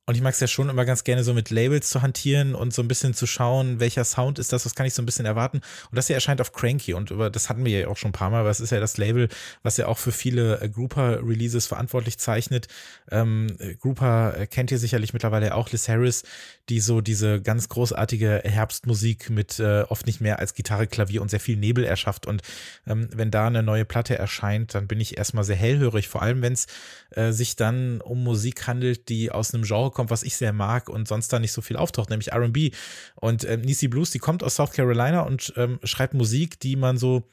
und ich mag es ja schon immer ganz gerne so mit Labels zu hantieren und so ein bisschen zu schauen, welcher Sound ist das, was kann ich so ein bisschen erwarten. Und das hier erscheint auf Cranky und über, das hatten wir ja auch schon ein paar Mal, es ist ja das Label, was ja auch für viele äh, Grouper-Releases verantwortlich zeichnet. Ähm, Grouper äh, kennt ihr sicherlich mittlerweile auch, Liz Harris, die so diese ganz großartige Herbstmusik mit äh, oft nicht mehr als Gitarre, Klavier und sehr viel Nebel erschafft. Und ähm, wenn da eine neue Platte erscheint, dann bin ich erstmal sehr hellhörig, vor allem wenn es äh, sich dann um Musik handelt, die aus einem Genre kommt, was ich sehr mag und sonst da nicht so viel auftaucht, nämlich RB. Und ähm, Nisi Blues, die kommt aus South Carolina und ähm, schreibt Musik, die man so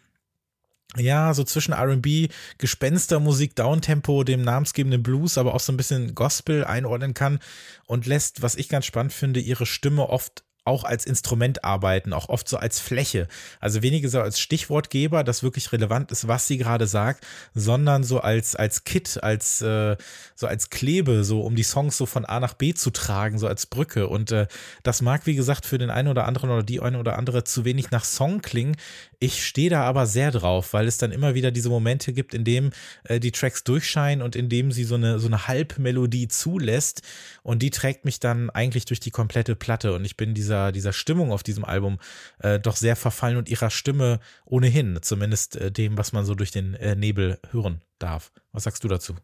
ja, so zwischen RB, Gespenstermusik, Downtempo, dem namensgebenden Blues, aber auch so ein bisschen Gospel einordnen kann und lässt, was ich ganz spannend finde, ihre Stimme oft auch als Instrument arbeiten, auch oft so als Fläche. Also weniger so als Stichwortgeber, das wirklich relevant ist, was sie gerade sagt, sondern so als, als Kit, als, äh, so als Klebe, so um die Songs so von A nach B zu tragen, so als Brücke. Und äh, das mag, wie gesagt, für den einen oder anderen oder die eine oder andere zu wenig nach Song klingen. Ich stehe da aber sehr drauf, weil es dann immer wieder diese Momente gibt, in dem äh, die Tracks durchscheinen und in dem sie so eine, so eine Halbmelodie zulässt. Und die trägt mich dann eigentlich durch die komplette Platte. Und ich bin dieser, dieser Stimmung auf diesem Album äh, doch sehr verfallen und ihrer Stimme ohnehin, zumindest äh, dem, was man so durch den äh, Nebel hören darf. Was sagst du dazu?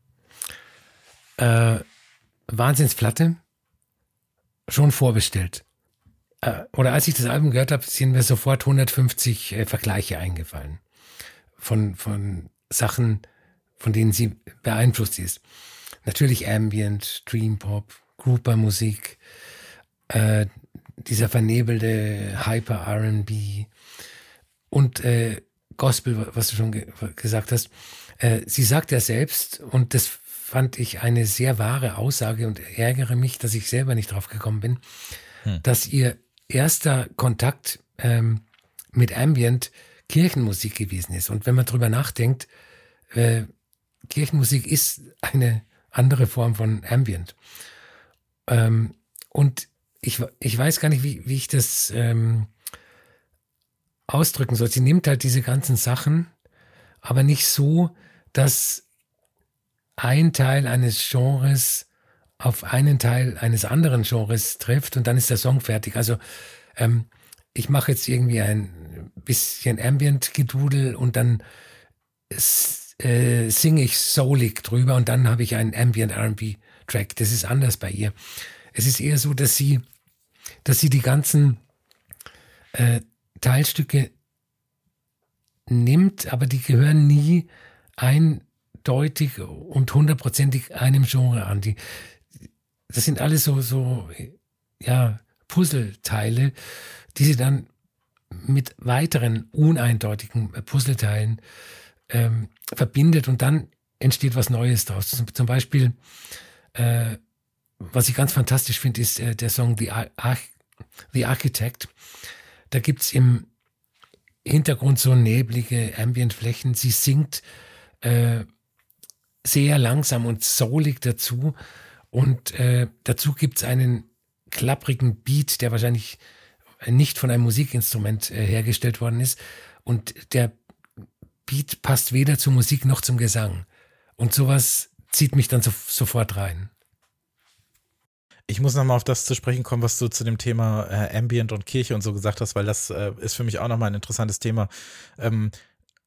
Äh, Wahnsinnsplatte. Schon vorbestellt äh, oder als ich das Album gehört habe, sind mir sofort 150 äh, Vergleiche eingefallen von, von Sachen, von denen sie beeinflusst ist. Natürlich Ambient, Dream Pop, Grouper-Musik, äh, dieser vernebelte Hyper R&B und äh, Gospel, was du schon ge gesagt hast. Äh, sie sagt ja selbst, und das fand ich eine sehr wahre Aussage und ärgere mich, dass ich selber nicht drauf gekommen bin, hm. dass ihr erster Kontakt ähm, mit Ambient Kirchenmusik gewesen ist. Und wenn man drüber nachdenkt, äh, Kirchenmusik ist eine andere Form von Ambient. Ähm, und ich, ich weiß gar nicht, wie, wie ich das ähm, ausdrücken soll. Sie nimmt halt diese ganzen Sachen, aber nicht so, dass ein Teil eines Genres auf einen Teil eines anderen Genres trifft und dann ist der Song fertig. Also ähm, ich mache jetzt irgendwie ein bisschen Ambient-Gedudel und dann äh, singe ich soulig drüber und dann habe ich einen Ambient R&B-Track. Das ist anders bei ihr. Es ist eher so, dass sie, dass sie die ganzen äh, Teilstücke nimmt, aber die gehören nie eindeutig und hundertprozentig einem Genre an. Die, das sind alles so, so, ja, Puzzleteile, die sie dann mit weiteren uneindeutigen Puzzleteilen ähm, verbindet und dann entsteht was Neues daraus. Zum Beispiel, äh, was ich ganz fantastisch finde, ist äh, der Song The, Arch The Architect. Da gibt's im Hintergrund so neblige Ambientflächen. Sie singt äh, sehr langsam und soulig dazu und äh, dazu gibt es einen klapprigen Beat, der wahrscheinlich nicht von einem Musikinstrument äh, hergestellt worden ist. Und der Beat passt weder zur Musik noch zum Gesang. Und sowas zieht mich dann so, sofort rein. Ich muss nochmal auf das zu sprechen kommen, was du zu dem Thema äh, Ambient und Kirche und so gesagt hast, weil das äh, ist für mich auch nochmal ein interessantes Thema. Ähm,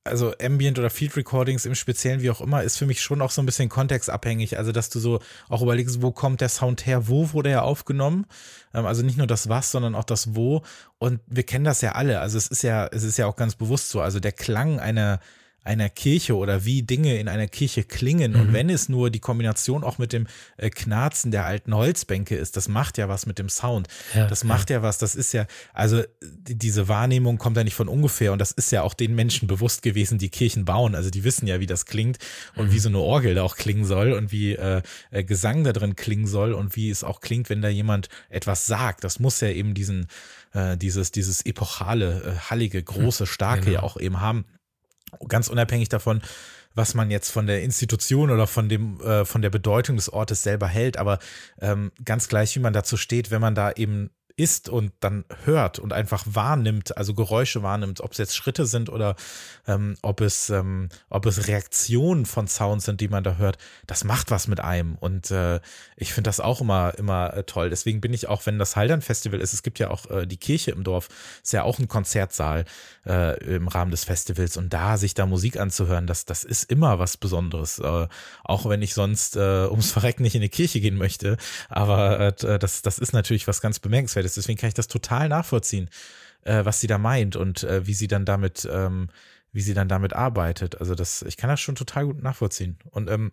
also Ambient oder Field Recordings im Speziellen, wie auch immer, ist für mich schon auch so ein bisschen kontextabhängig. Also, dass du so auch überlegst, wo kommt der Sound her, wo wurde er aufgenommen? Ähm, also nicht nur das Was, sondern auch das Wo. Und wir kennen das ja alle. Also es ist ja, es ist ja auch ganz bewusst so. Also der Klang einer, einer Kirche oder wie Dinge in einer Kirche klingen. Mhm. Und wenn es nur die Kombination auch mit dem äh, Knarzen der alten Holzbänke ist, das macht ja was mit dem Sound. Ja, das macht ja. ja was. Das ist ja, also diese Wahrnehmung kommt ja nicht von ungefähr. Und das ist ja auch den Menschen bewusst gewesen, die Kirchen bauen. Also die wissen ja, wie das klingt und mhm. wie so eine Orgel da auch klingen soll und wie äh, äh, Gesang da drin klingen soll und wie es auch klingt, wenn da jemand etwas sagt. Das muss ja eben diesen, äh, dieses, dieses epochale, äh, hallige, große, starke genau. ja auch eben haben ganz unabhängig davon, was man jetzt von der Institution oder von dem äh, von der Bedeutung des Ortes selber hält, aber ähm, ganz gleich, wie man dazu steht, wenn man da eben ist und dann hört und einfach wahrnimmt, also Geräusche wahrnimmt, ob es jetzt Schritte sind oder ähm, ob es ähm, ob es Reaktionen von Sounds sind, die man da hört, das macht was mit einem. Und äh, ich finde das auch immer immer äh, toll. Deswegen bin ich auch, wenn das Haldern Festival ist, es gibt ja auch äh, die Kirche im Dorf, ist ja auch ein Konzertsaal äh, im Rahmen des Festivals. Und da sich da Musik anzuhören, das das ist immer was Besonderes, äh, auch wenn ich sonst äh, ums Verrecken nicht in die Kirche gehen möchte, aber das das ist natürlich was ganz bemerkenswertes ist. Deswegen kann ich das total nachvollziehen, äh, was sie da meint und äh, wie sie dann damit, ähm, wie sie dann damit arbeitet. Also das, ich kann das schon total gut nachvollziehen. Und ähm,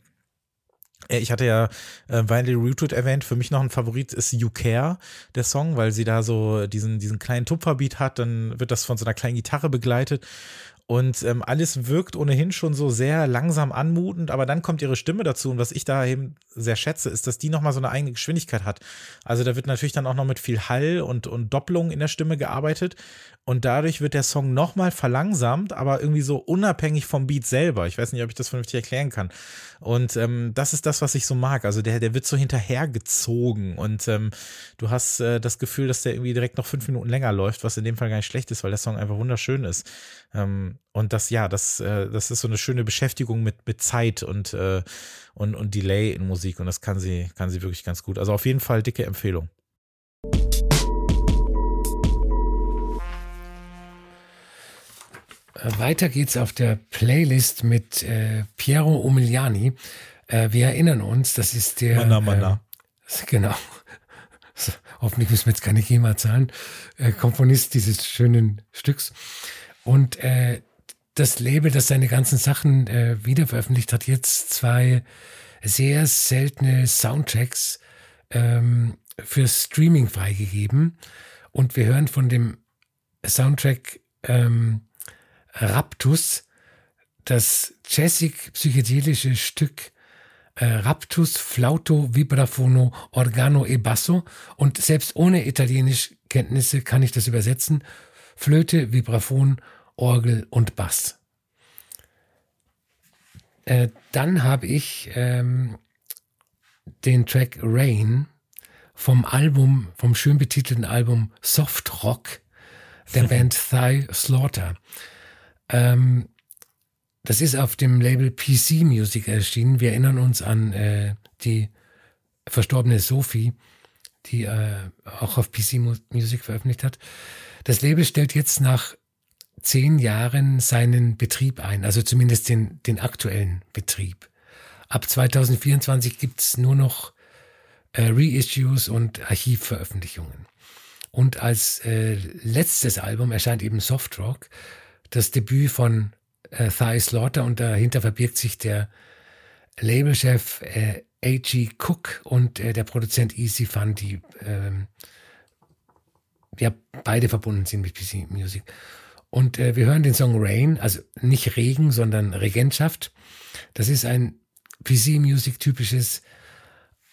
äh, ich hatte ja äh, Vinely Rooted erwähnt. Für mich noch ein Favorit ist You Care, der Song, weil sie da so diesen, diesen kleinen Tupferbeat hat. Dann wird das von so einer kleinen Gitarre begleitet. Und ähm, alles wirkt ohnehin schon so sehr langsam anmutend, aber dann kommt ihre Stimme dazu. Und was ich da eben sehr schätze, ist, dass die nochmal so eine eigene Geschwindigkeit hat. Also da wird natürlich dann auch noch mit viel Hall und, und Doppelung in der Stimme gearbeitet. Und dadurch wird der Song nochmal verlangsamt, aber irgendwie so unabhängig vom Beat selber. Ich weiß nicht, ob ich das vernünftig erklären kann. Und ähm, das ist das, was ich so mag. Also der, der wird so hinterhergezogen und ähm, du hast äh, das Gefühl, dass der irgendwie direkt noch fünf Minuten länger läuft, was in dem Fall gar nicht schlecht ist, weil der Song einfach wunderschön ist. Ähm, und das, ja, das, äh, das ist so eine schöne Beschäftigung mit, mit Zeit und, äh, und, und Delay in Musik und das kann sie, kann sie wirklich ganz gut. Also auf jeden Fall dicke Empfehlung. Weiter geht's auf der Playlist mit äh, Piero Umiliani. Äh, wir erinnern uns, das ist der. Manna, Manna. Äh, genau. Hoffentlich müssen wir jetzt keine GEMA zahlen. Äh, Komponist dieses schönen Stücks. Und äh, das Label, das seine ganzen Sachen äh, wiederveröffentlicht hat, jetzt zwei sehr seltene Soundtracks ähm, für Streaming freigegeben. Und wir hören von dem Soundtrack ähm, Raptus, das jazzig-psychedelische Stück äh, Raptus Flauto Vibrafono Organo e Basso und selbst ohne Italienischkenntnisse kann ich das übersetzen. Flöte, Vibraphon, Orgel und Bass. Äh, dann habe ich ähm, den Track Rain vom Album, vom schön betitelten Album Soft Rock der Band Thigh Slaughter. Ähm, das ist auf dem Label PC Music erschienen. Wir erinnern uns an äh, die verstorbene Sophie, die äh, auch auf PC Music veröffentlicht hat. Das Label stellt jetzt nach zehn Jahren seinen Betrieb ein, also zumindest den, den aktuellen Betrieb. Ab 2024 gibt's nur noch äh, Reissues und Archivveröffentlichungen. Und als äh, letztes Album erscheint eben Soft Rock, das Debüt von äh, Thigh Slaughter und dahinter verbirgt sich der Labelchef äh, A.G. Cook und äh, der Produzent Easy Fun, die ähm, ja beide verbunden sind mit PC Music. Und äh, wir hören den Song Rain, also nicht Regen, sondern Regentschaft. Das ist ein PC Music typisches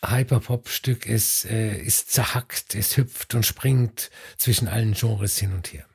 Hyperpop-Stück. Es äh, ist zerhackt, es hüpft und springt zwischen allen Genres hin und her.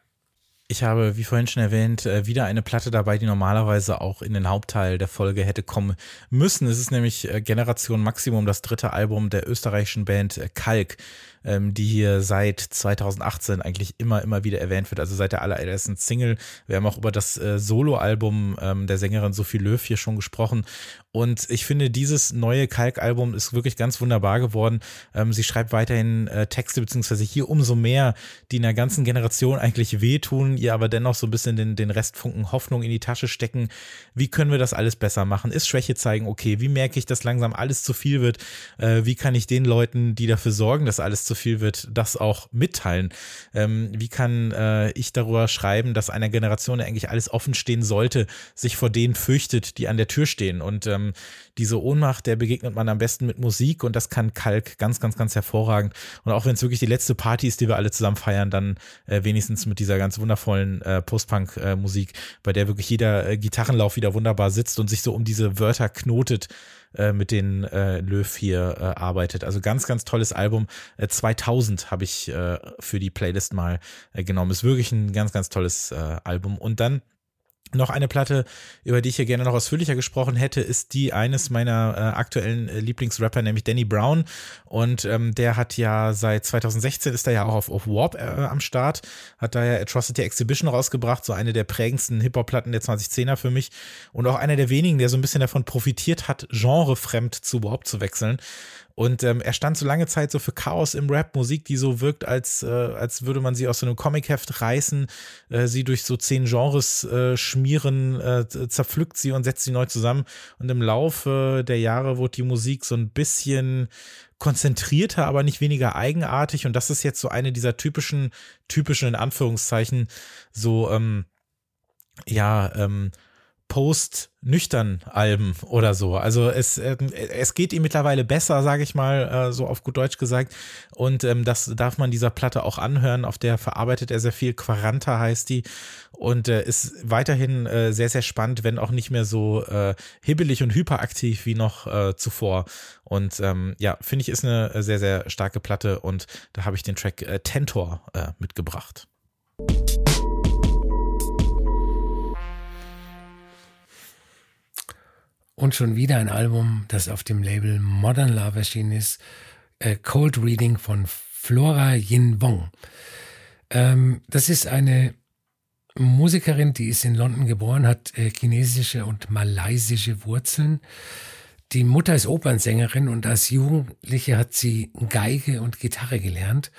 Ich habe, wie vorhin schon erwähnt, äh, wieder eine Platte dabei, die normalerweise auch in den Hauptteil der Folge hätte kommen müssen. Es ist nämlich äh, Generation Maximum, das dritte Album der österreichischen Band äh, Kalk. Ähm, die hier seit 2018 eigentlich immer, immer wieder erwähnt wird. Also seit der allerersten Single. Wir haben auch über das äh, Soloalbum ähm, der Sängerin Sophie Löw hier schon gesprochen. Und ich finde, dieses neue Kalk-Album ist wirklich ganz wunderbar geworden. Ähm, sie schreibt weiterhin äh, Texte, beziehungsweise hier umso mehr, die in der ganzen Generation eigentlich wehtun, ihr aber dennoch so ein bisschen den, den Restfunken Hoffnung in die Tasche stecken. Wie können wir das alles besser machen? Ist Schwäche zeigen, okay, wie merke ich, dass langsam alles zu viel wird? Äh, wie kann ich den Leuten, die dafür sorgen, dass alles zu viel wird, das auch mitteilen? Ähm, wie kann äh, ich darüber schreiben, dass einer Generation, eigentlich alles offen stehen sollte, sich vor denen fürchtet, die an der Tür stehen? Und ähm, diese Ohnmacht, der begegnet man am besten mit Musik und das kann Kalk ganz, ganz, ganz hervorragend. Und auch wenn es wirklich die letzte Party ist, die wir alle zusammen feiern, dann äh, wenigstens mit dieser ganz wundervollen äh, Post-Punk-Musik, bei der wirklich jeder äh, Gitarrenlauf wieder wunderbar sitzt und sich so um diese Wörter knotet äh, mit denen äh, Löw hier äh, arbeitet. Also ganz, ganz tolles Album. Äh, 2000 habe ich äh, für die Playlist mal äh, genommen. Ist wirklich ein ganz, ganz tolles äh, Album. Und dann noch eine Platte, über die ich hier gerne noch ausführlicher gesprochen hätte, ist die eines meiner äh, aktuellen äh, Lieblingsrapper, nämlich Danny Brown. Und ähm, der hat ja seit 2016 ist er ja auch auf, auf Warp äh, am Start, hat da ja Atrocity Exhibition rausgebracht, so eine der prägendsten Hip-Hop-Platten der 2010er für mich und auch einer der wenigen, der so ein bisschen davon profitiert hat, genrefremd zu Warp zu wechseln. Und ähm, er stand so lange Zeit so für Chaos im Rap, Musik, die so wirkt, als, äh, als würde man sie aus so einem Comicheft reißen, äh, sie durch so zehn Genres äh, schmieren, äh, zerpflückt sie und setzt sie neu zusammen. Und im Laufe der Jahre wurde die Musik so ein bisschen konzentrierter, aber nicht weniger eigenartig. Und das ist jetzt so eine dieser typischen, typischen in Anführungszeichen, so, ähm, ja, ähm, post-nüchtern Alben oder so. Also es, äh, es geht ihm mittlerweile besser, sage ich mal, äh, so auf gut Deutsch gesagt. Und ähm, das darf man dieser Platte auch anhören. Auf der verarbeitet er sehr viel. Quaranta heißt die. Und äh, ist weiterhin äh, sehr, sehr spannend, wenn auch nicht mehr so äh, hibbelig und hyperaktiv wie noch äh, zuvor. Und ähm, ja, finde ich, ist eine sehr, sehr starke Platte. Und da habe ich den Track äh, Tentor äh, mitgebracht. Und schon wieder ein Album, das auf dem Label Modern Love erschienen ist. Äh, Cold Reading von Flora Yin Wong. Ähm, das ist eine Musikerin, die ist in London geboren, hat äh, chinesische und malaysische Wurzeln. Die Mutter ist Opernsängerin und als Jugendliche hat sie Geige und Gitarre gelernt.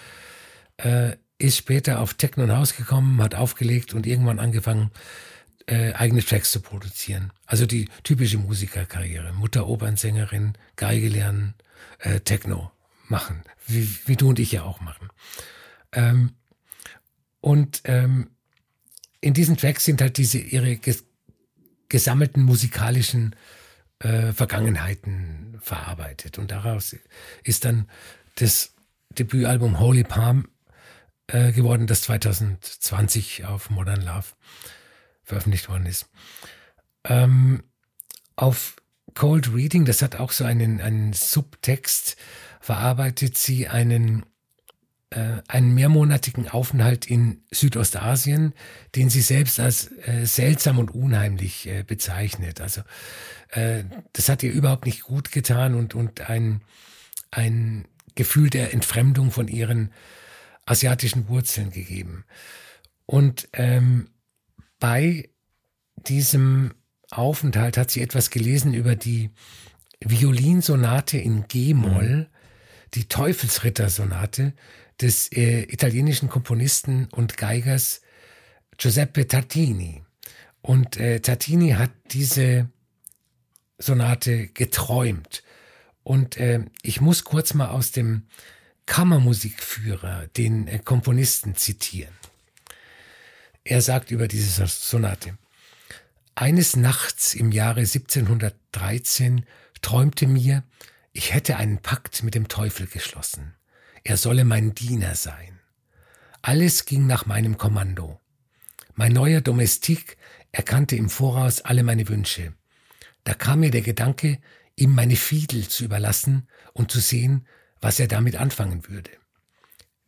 Äh, ist später auf Techno und House gekommen, hat aufgelegt und irgendwann angefangen, äh, eigene Tracks zu produzieren. Also die typische Musikerkarriere. Mutter, Opernsängerin, Geige lernen, äh, Techno machen. Wie, wie du und ich ja auch machen. Ähm, und ähm, in diesen Tracks sind halt diese ihre ges gesammelten musikalischen äh, Vergangenheiten verarbeitet. Und daraus ist dann das Debütalbum Holy Palm äh, geworden, das 2020 auf Modern Love veröffentlicht worden ist. Ähm, auf Cold Reading, das hat auch so einen, einen Subtext, verarbeitet sie einen, äh, einen mehrmonatigen Aufenthalt in Südostasien, den sie selbst als äh, seltsam und unheimlich äh, bezeichnet. Also äh, das hat ihr überhaupt nicht gut getan und, und ein, ein Gefühl der Entfremdung von ihren asiatischen Wurzeln gegeben. Und ähm, bei diesem Aufenthalt hat sie etwas gelesen über die Violinsonate in G-Moll, mhm. die Teufelsritter-Sonate des äh, italienischen Komponisten und Geigers Giuseppe Tartini. Und äh, Tartini hat diese Sonate geträumt. Und äh, ich muss kurz mal aus dem Kammermusikführer den äh, Komponisten zitieren. Er sagt über diese Sonate, eines Nachts im Jahre 1713 träumte mir, ich hätte einen Pakt mit dem Teufel geschlossen. Er solle mein Diener sein. Alles ging nach meinem Kommando. Mein neuer Domestik erkannte im Voraus alle meine Wünsche. Da kam mir der Gedanke, ihm meine Fiedel zu überlassen und zu sehen, was er damit anfangen würde.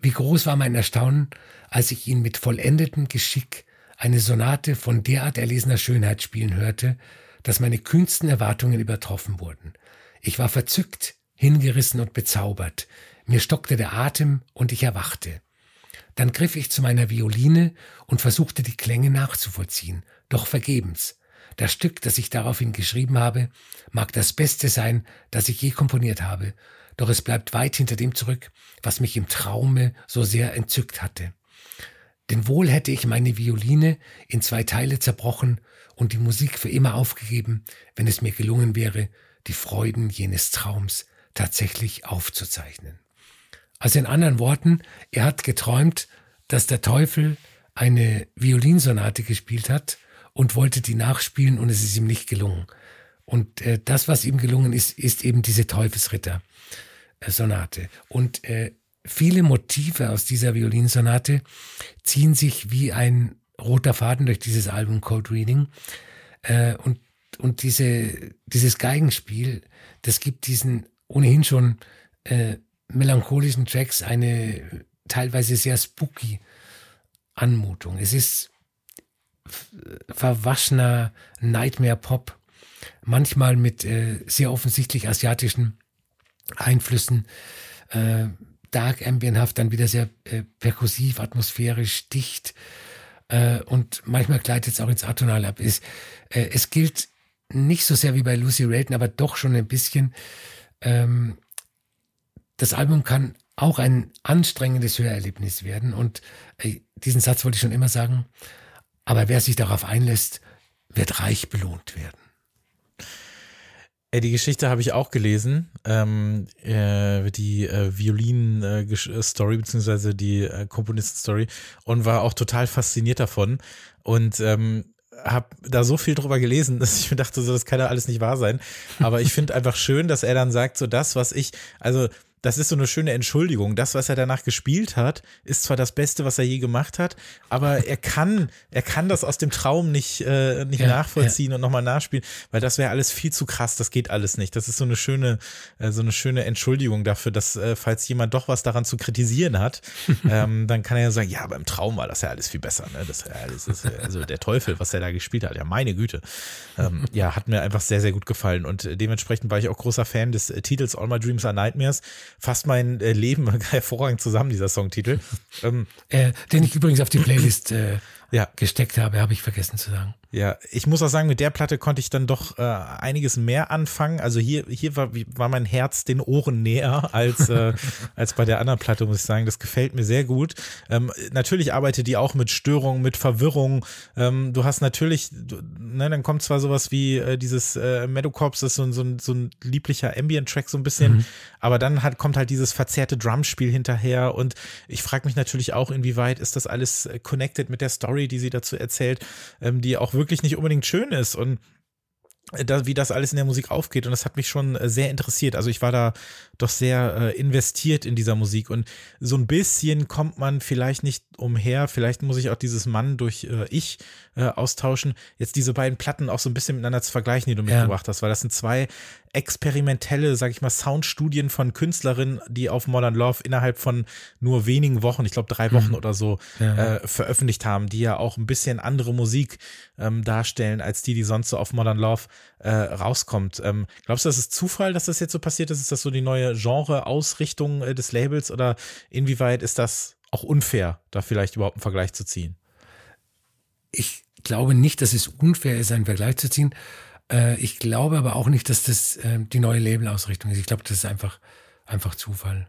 Wie groß war mein Erstaunen, als ich ihn mit vollendetem Geschick eine Sonate von derart erlesener Schönheit spielen hörte, dass meine kühnsten Erwartungen übertroffen wurden. Ich war verzückt, hingerissen und bezaubert, Mir stockte der Atem und ich erwachte. Dann griff ich zu meiner Violine und versuchte die Klänge nachzuvollziehen, doch vergebens. Das Stück, das ich daraufhin geschrieben habe, mag das Beste sein, das ich je komponiert habe, doch es bleibt weit hinter dem zurück, was mich im Traume so sehr entzückt hatte. Denn wohl hätte ich meine Violine in zwei Teile zerbrochen und die Musik für immer aufgegeben, wenn es mir gelungen wäre, die Freuden jenes Traums tatsächlich aufzuzeichnen. Also in anderen Worten, er hat geträumt, dass der Teufel eine Violinsonate gespielt hat und wollte die nachspielen und es ist ihm nicht gelungen. Und äh, das, was ihm gelungen ist, ist eben diese Teufelsritter-Sonate. Und äh, viele Motive aus dieser Violinsonate ziehen sich wie ein roter Faden durch dieses Album Cold Reading. Äh, und und diese, dieses Geigenspiel, das gibt diesen ohnehin schon äh, melancholischen Tracks eine teilweise sehr spooky Anmutung. Es ist verwaschener Nightmare Pop, manchmal mit äh, sehr offensichtlich asiatischen Einflüssen, äh, dark ambienthaft, dann wieder sehr äh, perkussiv, atmosphärisch, dicht äh, und manchmal gleitet es auch ins Atonal ab. Es, äh, es gilt nicht so sehr wie bei Lucy Rayton, aber doch schon ein bisschen. Ähm, das Album kann auch ein anstrengendes Hörerlebnis werden und äh, diesen Satz wollte ich schon immer sagen. Aber wer sich darauf einlässt, wird reich belohnt werden. Äh, die Geschichte habe ich auch gelesen, ähm, äh, die äh, Violin-Story, äh, beziehungsweise die äh, Komponisten-Story und war auch total fasziniert davon. Und ähm, habe da so viel drüber gelesen, dass ich mir dachte, so, das kann ja alles nicht wahr sein. Aber ich finde einfach schön, dass er dann sagt, so das, was ich, also das ist so eine schöne Entschuldigung. Das, was er danach gespielt hat, ist zwar das Beste, was er je gemacht hat, aber er kann, er kann das aus dem Traum nicht, äh, nicht ja, nachvollziehen ja. und nochmal nachspielen, weil das wäre alles viel zu krass. Das geht alles nicht. Das ist so eine schöne, äh, so eine schöne Entschuldigung dafür, dass, äh, falls jemand doch was daran zu kritisieren hat, ähm, dann kann er ja sagen, ja, aber im Traum war das ja alles viel besser. Ne? Das, ja, das ist, also der Teufel, was er da gespielt hat, ja, meine Güte. Ähm, ja, hat mir einfach sehr, sehr gut gefallen und dementsprechend war ich auch großer Fan des äh, Titels All My Dreams Are Nightmares fasst mein äh, Leben hervorragend zusammen, dieser Songtitel. Ähm, äh, den ich übrigens auf die Playlist äh, ja. gesteckt habe, habe ich vergessen zu sagen. Ja, ich muss auch sagen, mit der Platte konnte ich dann doch äh, einiges mehr anfangen. Also hier, hier war, war mein Herz den Ohren näher als, äh, als bei der anderen Platte, muss ich sagen. Das gefällt mir sehr gut. Ähm, natürlich arbeitet die auch mit Störungen, mit Verwirrung. Ähm, du hast natürlich, du, ne, dann kommt zwar sowas wie äh, dieses äh, Meadowcorps, das ist so, so, so ein lieblicher Ambient-Track so ein bisschen, mhm. aber dann hat, kommt halt dieses verzerrte Drumspiel hinterher und ich frage mich natürlich auch, inwieweit ist das alles äh, connected mit der Story, die sie dazu erzählt, ähm, die auch wirklich wirklich nicht unbedingt schön ist und äh, da, wie das alles in der Musik aufgeht. Und das hat mich schon äh, sehr interessiert. Also ich war da doch sehr äh, investiert in dieser Musik. Und so ein bisschen kommt man vielleicht nicht umher. Vielleicht muss ich auch dieses Mann durch äh, Ich äh, austauschen. Jetzt diese beiden Platten auch so ein bisschen miteinander zu vergleichen, die du ja. mitgebracht hast, weil das sind zwei experimentelle, sag ich mal, Soundstudien von Künstlerinnen, die auf Modern Love innerhalb von nur wenigen Wochen, ich glaube drei Wochen mhm. oder so, ja. äh, veröffentlicht haben, die ja auch ein bisschen andere Musik ähm, darstellen, als die, die sonst so auf Modern Love äh, rauskommt. Ähm, glaubst du, das ist Zufall, dass das jetzt so passiert ist? Ist das so die neue Genre-Ausrichtung äh, des Labels oder inwieweit ist das auch unfair, da vielleicht überhaupt einen Vergleich zu ziehen? Ich glaube nicht, dass es unfair ist, einen Vergleich zu ziehen. Äh, ich glaube aber auch nicht, dass das äh, die neue Labelausrichtung ist. Ich glaube, das ist einfach, einfach Zufall.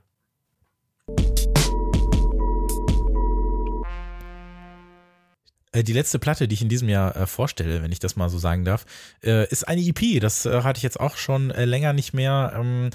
Äh, die letzte Platte, die ich in diesem Jahr äh, vorstelle, wenn ich das mal so sagen darf, äh, ist eine EP. Das hatte ich jetzt auch schon länger nicht mehr. Ähm,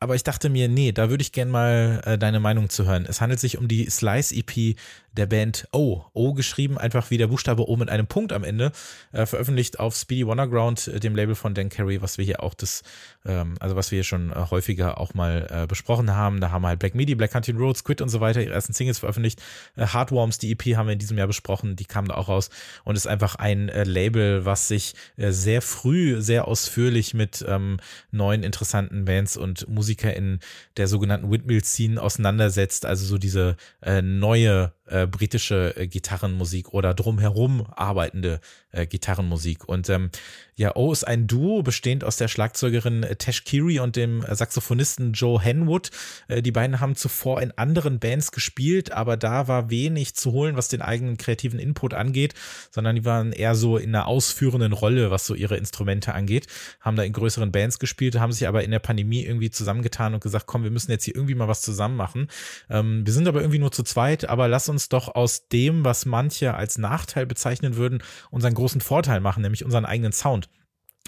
aber ich dachte mir, nee, da würde ich gern mal deine Meinung zu hören. Es handelt sich um die Slice EP der Band O. O geschrieben, einfach wie der Buchstabe O mit einem Punkt am Ende, äh, veröffentlicht auf Speedy Wonderground, äh, dem Label von Dan Carey, was wir hier auch das, ähm, also was wir hier schon äh, häufiger auch mal äh, besprochen haben. Da haben wir halt Black Midi, Black Hunting Roads, Quit und so weiter, ihre ersten Singles veröffentlicht. Äh, Heartworms, die EP haben wir in diesem Jahr besprochen, die kam da auch raus und ist einfach ein äh, Label, was sich äh, sehr früh, sehr ausführlich mit ähm, neuen interessanten Bands und Musiker in der sogenannten Windmill-Scene auseinandersetzt. Also so diese äh, neue äh, britische äh, Gitarrenmusik oder drumherum arbeitende äh, Gitarrenmusik. Und ähm, Ja, O ist ein Duo, bestehend aus der Schlagzeugerin Tesh Kiri und dem Saxophonisten Joe Henwood. Äh, die beiden haben zuvor in anderen Bands gespielt, aber da war wenig zu holen, was den eigenen kreativen Input angeht, sondern die waren eher so in einer ausführenden Rolle, was so ihre Instrumente angeht, haben da in größeren Bands gespielt, haben sich aber in der Pandemie irgendwie zusammengetan und gesagt, komm, wir müssen jetzt hier irgendwie mal was zusammen machen. Ähm, wir sind aber irgendwie nur zu zweit, aber lass uns doch aus dem, was manche als Nachteil bezeichnen würden, unseren großen Vorteil machen, nämlich unseren eigenen Sound.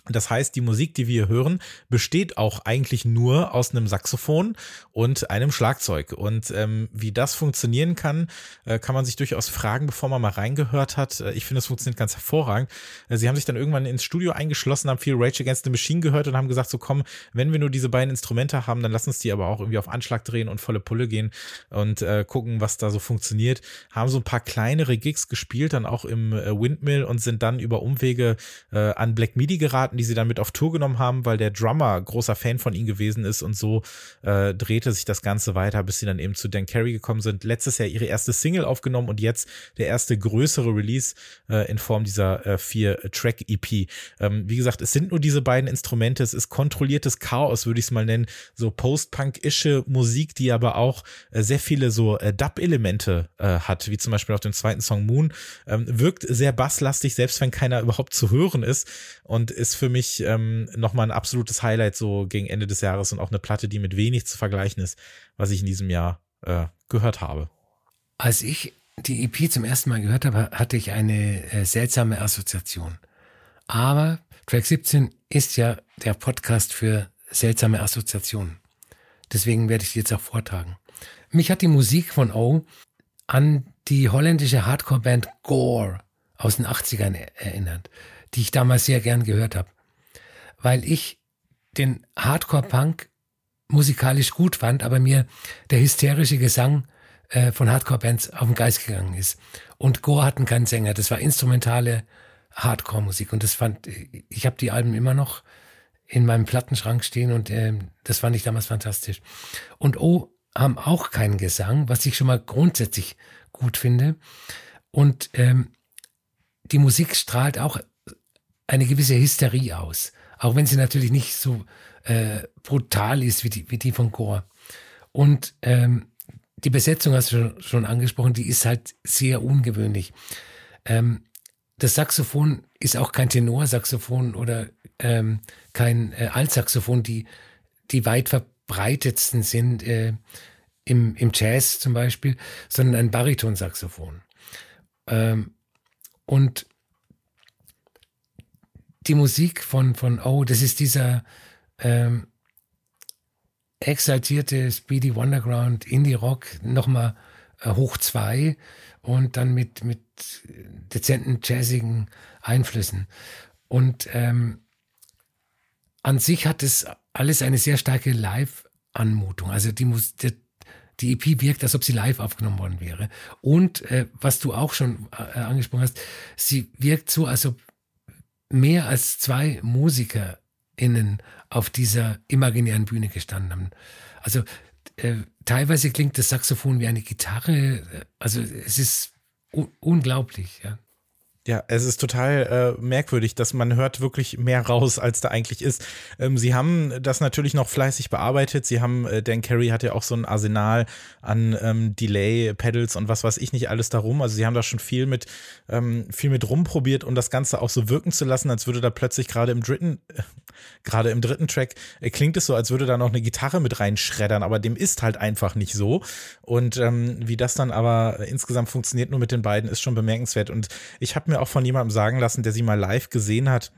Das heißt, die Musik, die wir hören, besteht auch eigentlich nur aus einem Saxophon und einem Schlagzeug. Und ähm, wie das funktionieren kann, äh, kann man sich durchaus fragen, bevor man mal reingehört hat. Äh, ich finde, es funktioniert ganz hervorragend. Äh, sie haben sich dann irgendwann ins Studio eingeschlossen, haben viel Rage Against the Machine gehört und haben gesagt, so komm, wenn wir nur diese beiden Instrumente haben, dann lass uns die aber auch irgendwie auf Anschlag drehen und volle Pulle gehen und äh, gucken, was da so funktioniert. Haben so ein paar kleinere Gigs gespielt, dann auch im Windmill und sind dann über Umwege an Black Midi geraten die sie dann mit auf Tour genommen haben, weil der Drummer großer Fan von ihnen gewesen ist und so äh, drehte sich das Ganze weiter, bis sie dann eben zu Dan Carey gekommen sind. Letztes Jahr ihre erste Single aufgenommen und jetzt der erste größere Release äh, in Form dieser äh, vier Track EP. Ähm, wie gesagt, es sind nur diese beiden Instrumente, es ist kontrolliertes Chaos, würde ich es mal nennen, so Post-Punk-ische Musik, die aber auch äh, sehr viele so äh, Dub-Elemente äh, hat, wie zum Beispiel auf dem zweiten Song Moon, ähm, wirkt sehr basslastig, selbst wenn keiner überhaupt zu hören ist und ist für mich ähm, nochmal ein absolutes Highlight so gegen Ende des Jahres und auch eine Platte, die mit wenig zu vergleichen ist, was ich in diesem Jahr äh, gehört habe. Als ich die EP zum ersten Mal gehört habe, hatte ich eine äh, seltsame Assoziation. Aber Track 17 ist ja der Podcast für seltsame Assoziationen. Deswegen werde ich die jetzt auch vortragen. Mich hat die Musik von O an die holländische Hardcore-Band Gore aus den 80ern erinnert, die ich damals sehr gern gehört habe weil ich den Hardcore-Punk musikalisch gut fand, aber mir der hysterische Gesang äh, von Hardcore-Bands auf den Geist gegangen ist. Und Gore hatten keinen Sänger, das war instrumentale Hardcore-Musik und das fand, ich habe die Alben immer noch in meinem Plattenschrank stehen und äh, das fand ich damals fantastisch. Und O haben auch keinen Gesang, was ich schon mal grundsätzlich gut finde. Und ähm, die Musik strahlt auch eine gewisse Hysterie aus. Auch wenn sie natürlich nicht so äh, brutal ist wie die, wie die von Chor. Und ähm, die Besetzung hast du schon, schon angesprochen, die ist halt sehr ungewöhnlich. Ähm, das Saxophon ist auch kein Tenorsaxophon oder ähm, kein äh, Altsaxophon, die, die weit verbreitetsten sind äh, im, im Jazz zum Beispiel, sondern ein Baritonsaxophon. Ähm, und die Musik von, von Oh, das ist dieser ähm, exaltierte Speedy Wonderground Indie Rock nochmal äh, hoch zwei und dann mit, mit dezenten jazzigen Einflüssen. Und ähm, an sich hat es alles eine sehr starke Live-Anmutung. Also die, Mus die, EP wirkt, als ob sie live aufgenommen worden wäre. Und äh, was du auch schon äh, angesprochen hast, sie wirkt so, als ob mehr als zwei MusikerInnen auf dieser imaginären Bühne gestanden haben. Also äh, teilweise klingt das Saxophon wie eine Gitarre. Also es ist unglaublich, ja. Ja, es ist total äh, merkwürdig, dass man hört wirklich mehr raus, als da eigentlich ist. Ähm, sie haben das natürlich noch fleißig bearbeitet. Sie haben, äh, Dan Carey hat ja auch so ein Arsenal an ähm, Delay-Pedals und was weiß ich nicht alles darum. Also sie haben da schon viel mit, ähm, viel mit rumprobiert, um das Ganze auch so wirken zu lassen, als würde da plötzlich gerade im dritten, äh, gerade im dritten Track äh, klingt es so, als würde da noch eine Gitarre mit reinschreddern, aber dem ist halt einfach nicht so. Und ähm, wie das dann aber insgesamt funktioniert nur mit den beiden, ist schon bemerkenswert. Und ich habe mir auch von jemandem sagen lassen, der sie mal live gesehen hat,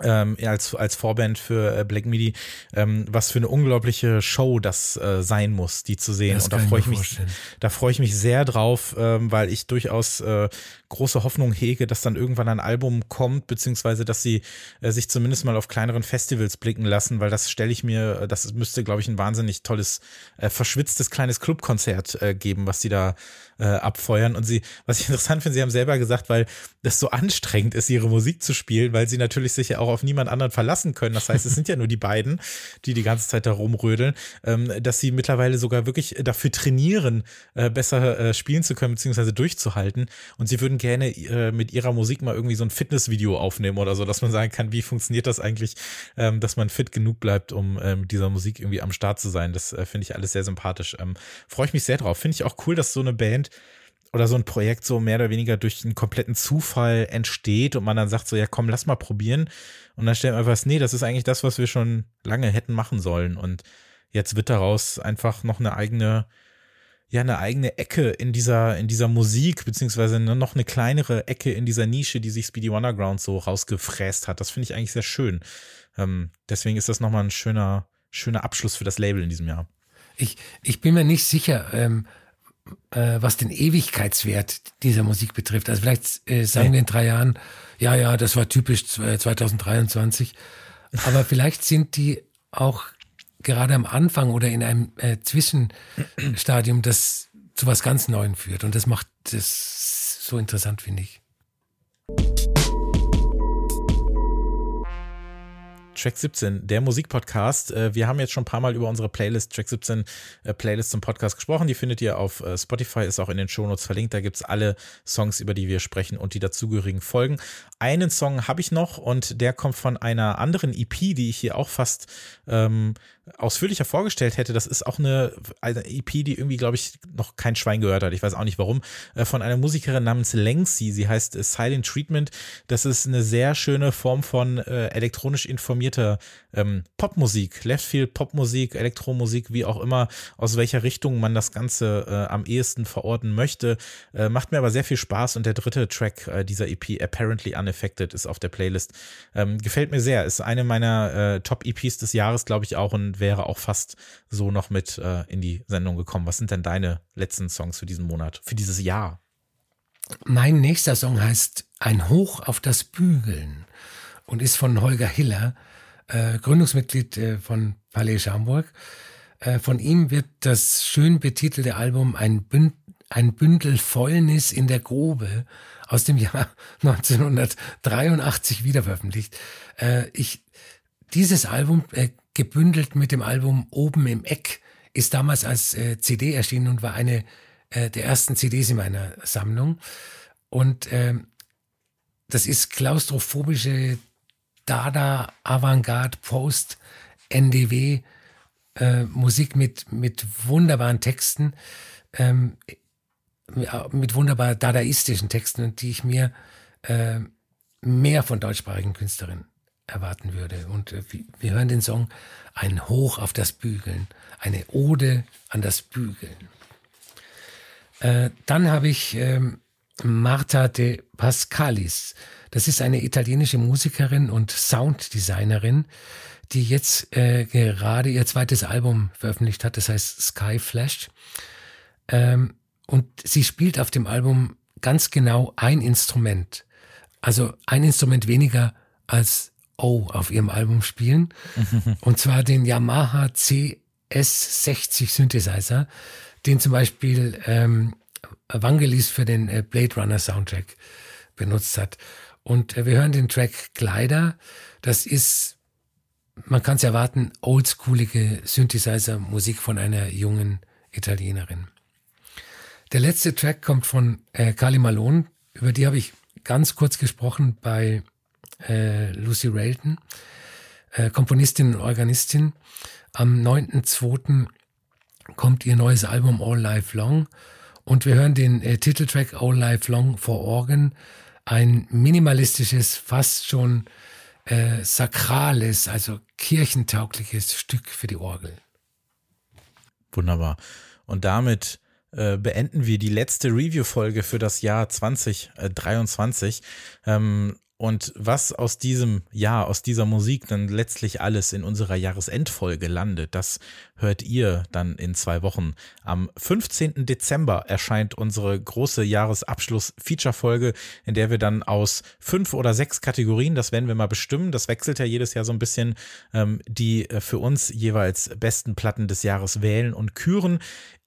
ähm, als, als Vorband für äh, Black Midi, ähm, was für eine unglaubliche Show das äh, sein muss, die zu sehen. Das und da freue ich mich, vorstellen. da freue ich mich sehr drauf, ähm, weil ich durchaus äh, große Hoffnung hege, dass dann irgendwann ein Album kommt, beziehungsweise dass sie äh, sich zumindest mal auf kleineren Festivals blicken lassen, weil das stelle ich mir, das müsste, glaube ich, ein wahnsinnig tolles, äh, verschwitztes kleines Clubkonzert äh, geben, was sie da äh, abfeuern. Und sie, was ich interessant finde, sie haben selber gesagt, weil das so anstrengend ist, ihre Musik zu spielen, weil sie natürlich sich ja auch auf niemand anderen verlassen können. Das heißt, es sind ja nur die beiden, die die ganze Zeit da rumrödeln, ähm, dass sie mittlerweile sogar wirklich dafür trainieren, äh, besser äh, spielen zu können, beziehungsweise durchzuhalten. Und sie würden gerne äh, mit ihrer Musik mal irgendwie so ein Fitnessvideo aufnehmen oder so, dass man sagen kann, wie funktioniert das eigentlich, ähm, dass man fit genug bleibt, um äh, mit dieser Musik irgendwie am Start zu sein. Das äh, finde ich alles sehr sympathisch. Ähm, Freue ich mich sehr drauf. Finde ich auch cool, dass so eine Band oder so ein Projekt so mehr oder weniger durch einen kompletten Zufall entsteht und man dann sagt so, ja komm, lass mal probieren. Und dann stellt man einfach, nee, das ist eigentlich das, was wir schon lange hätten machen sollen. Und jetzt wird daraus einfach noch eine eigene, ja, eine eigene Ecke in dieser, in dieser Musik, beziehungsweise noch eine kleinere Ecke in dieser Nische, die sich Speedy Underground so rausgefräst hat. Das finde ich eigentlich sehr schön. Ähm, deswegen ist das nochmal ein schöner, schöner Abschluss für das Label in diesem Jahr. Ich, ich bin mir nicht sicher, ähm, äh, was den Ewigkeitswert dieser Musik betrifft. Also vielleicht äh, sagen nee. wir in drei Jahren, ja, ja, das war typisch 2023. Aber vielleicht sind die auch gerade am Anfang oder in einem äh, Zwischenstadium, das zu was ganz Neuem führt. Und das macht das so interessant, finde ich. Track 17, der Musikpodcast. Äh, wir haben jetzt schon ein paar Mal über unsere Playlist, Track 17 äh, Playlist zum Podcast gesprochen. Die findet ihr auf äh, Spotify, ist auch in den Shownotes verlinkt. Da gibt es alle Songs, über die wir sprechen und die dazugehörigen Folgen. Einen Song habe ich noch und der kommt von einer anderen EP, die ich hier auch fast ähm, ausführlicher vorgestellt hätte. Das ist auch eine, eine EP, die irgendwie, glaube ich, noch kein Schwein gehört hat. Ich weiß auch nicht warum. Äh, von einer Musikerin namens Lengsi. Sie heißt äh, Silent Treatment. Das ist eine sehr schöne Form von äh, elektronisch informierter ähm, Popmusik, Leftfield Popmusik, Elektromusik, wie auch immer, aus welcher Richtung man das Ganze äh, am ehesten verorten möchte. Äh, macht mir aber sehr viel Spaß und der dritte Track äh, dieser EP, Apparently Unaffected, ist auf der Playlist. Ähm, gefällt mir sehr. Ist eine meiner Top-EPs des Jahres, glaube ich, auch und wäre auch fast so noch mit äh, in die Sendung gekommen. Was sind denn deine letzten Songs für diesen Monat, für dieses Jahr? Mein nächster Song heißt Ein Hoch auf das Bügeln und ist von Holger Hiller, äh, Gründungsmitglied äh, von Palais Schaumburg. Äh, von ihm wird das schön betitelte Album Ein, Bünd ein Bündel Fäulnis in der Grube aus dem Jahr 1983 wiederveröffentlicht. Äh, ich, dieses Album äh, gebündelt mit dem Album Oben im Eck, ist damals als äh, CD erschienen und war eine der ersten CDs in meiner Sammlung. Und ähm, das ist klaustrophobische Dada, Avantgarde, Post, NDW, äh, Musik mit, mit wunderbaren Texten, ähm, mit wunderbar dadaistischen Texten, die ich mir äh, mehr von deutschsprachigen Künstlerinnen erwarten würde. Und äh, wir hören den Song Ein Hoch auf das Bügeln, eine Ode an das Bügeln. Äh, dann habe ich ähm, Marta de Pascalis. Das ist eine italienische Musikerin und Sounddesignerin, die jetzt äh, gerade ihr zweites Album veröffentlicht hat, das heißt Sky Flash. Ähm, und sie spielt auf dem Album ganz genau ein Instrument. Also ein Instrument weniger als O auf ihrem Album spielen. und zwar den Yamaha CS60 Synthesizer, den zum Beispiel ähm, Evangelis für den äh, Blade Runner Soundtrack benutzt hat. Und wir hören den Track Kleider. Das ist, man kann es erwarten, oldschoolige Synthesizer-Musik von einer jungen Italienerin. Der letzte Track kommt von äh, Carly Malone, über die habe ich ganz kurz gesprochen bei äh, Lucy Railton, äh, Komponistin und Organistin. Am 9.2. kommt ihr neues Album All Life Long und wir hören den äh, Titeltrack All Life Long for Organ, ein minimalistisches, fast schon äh, sakrales, also kirchentaugliches Stück für die Orgel. Wunderbar. Und damit äh, beenden wir die letzte Review-Folge für das Jahr 2023. Ähm, und was aus diesem Jahr, aus dieser Musik dann letztlich alles in unserer Jahresendfolge landet, das hört ihr dann in zwei Wochen. Am 15. Dezember erscheint unsere große Jahresabschluss-Feature-Folge, in der wir dann aus fünf oder sechs Kategorien, das werden wir mal bestimmen, das wechselt ja jedes Jahr so ein bisschen, ähm, die äh, für uns jeweils besten Platten des Jahres wählen und küren.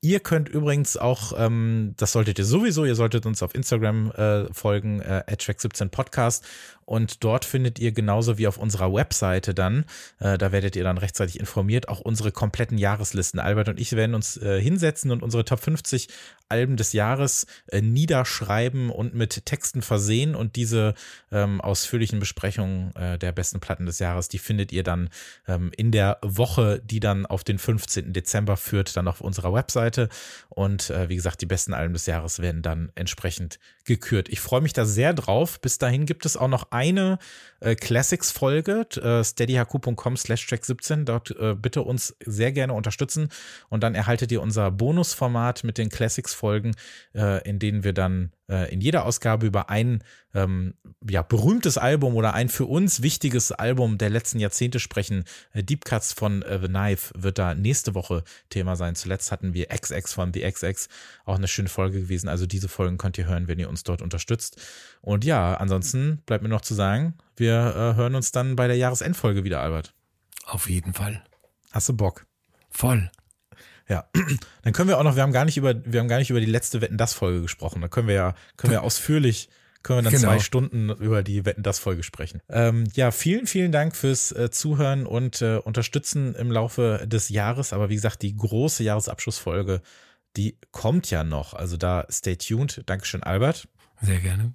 Ihr könnt übrigens auch, ähm, das solltet ihr sowieso, ihr solltet uns auf Instagram äh, folgen, äh, track17 Podcast. Und dort findet ihr genauso wie auf unserer Webseite dann, äh, da werdet ihr dann rechtzeitig informiert, auch unsere kompletten Jahreslisten. Albert und ich werden uns äh, hinsetzen und unsere Top 50 Alben des Jahres äh, niederschreiben und mit Texten versehen. Und diese ähm, ausführlichen Besprechungen äh, der besten Platten des Jahres, die findet ihr dann ähm, in der Woche, die dann auf den 15. Dezember führt, dann auf unserer Webseite. Und äh, wie gesagt, die besten Alben des Jahres werden dann entsprechend gekürt. Ich freue mich da sehr drauf. Bis dahin gibt es auch noch eine äh, Classics-Folge, äh, steadyhq.com slash track 17. Dort äh, bitte uns sehr gerne unterstützen und dann erhaltet ihr unser Bonusformat mit den Classics-Folgen, äh, in denen wir dann äh, in jeder Ausgabe über ein ähm, ja, berühmtes Album oder ein für uns wichtiges Album der letzten Jahrzehnte sprechen. Äh, Deep Cuts von äh, The Knife wird da nächste Woche Thema sein. Zuletzt hatten wir XX von The XX, auch eine schöne Folge gewesen. Also diese Folgen könnt ihr hören, wenn ihr uns dort unterstützt. Und ja, ansonsten bleibt mir noch zu sagen, wir äh, hören uns dann bei der Jahresendfolge wieder, Albert. Auf jeden Fall. Hast du Bock? Voll. Ja, dann können wir auch noch, wir haben gar nicht über, wir haben gar nicht über die letzte Wetten das Folge gesprochen. Da können wir ja, können wir ausführlich, können wir dann Genau. zwei Stunden über die Wetten das Folge sprechen. Ähm, ja, vielen, vielen Dank fürs äh, Zuhören und äh, Unterstützen im Laufe des Jahres. Aber wie gesagt, die große Jahresabschlussfolge, die kommt ja noch. Also da stay tuned. Dankeschön, Albert. Sehr gerne.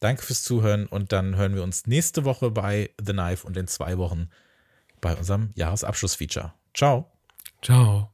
Danke fürs Zuhören und dann hören wir uns nächste Woche bei The Knife und in zwei Wochen bei unserem Jahresabschlussfeature. Ciao. Ciao.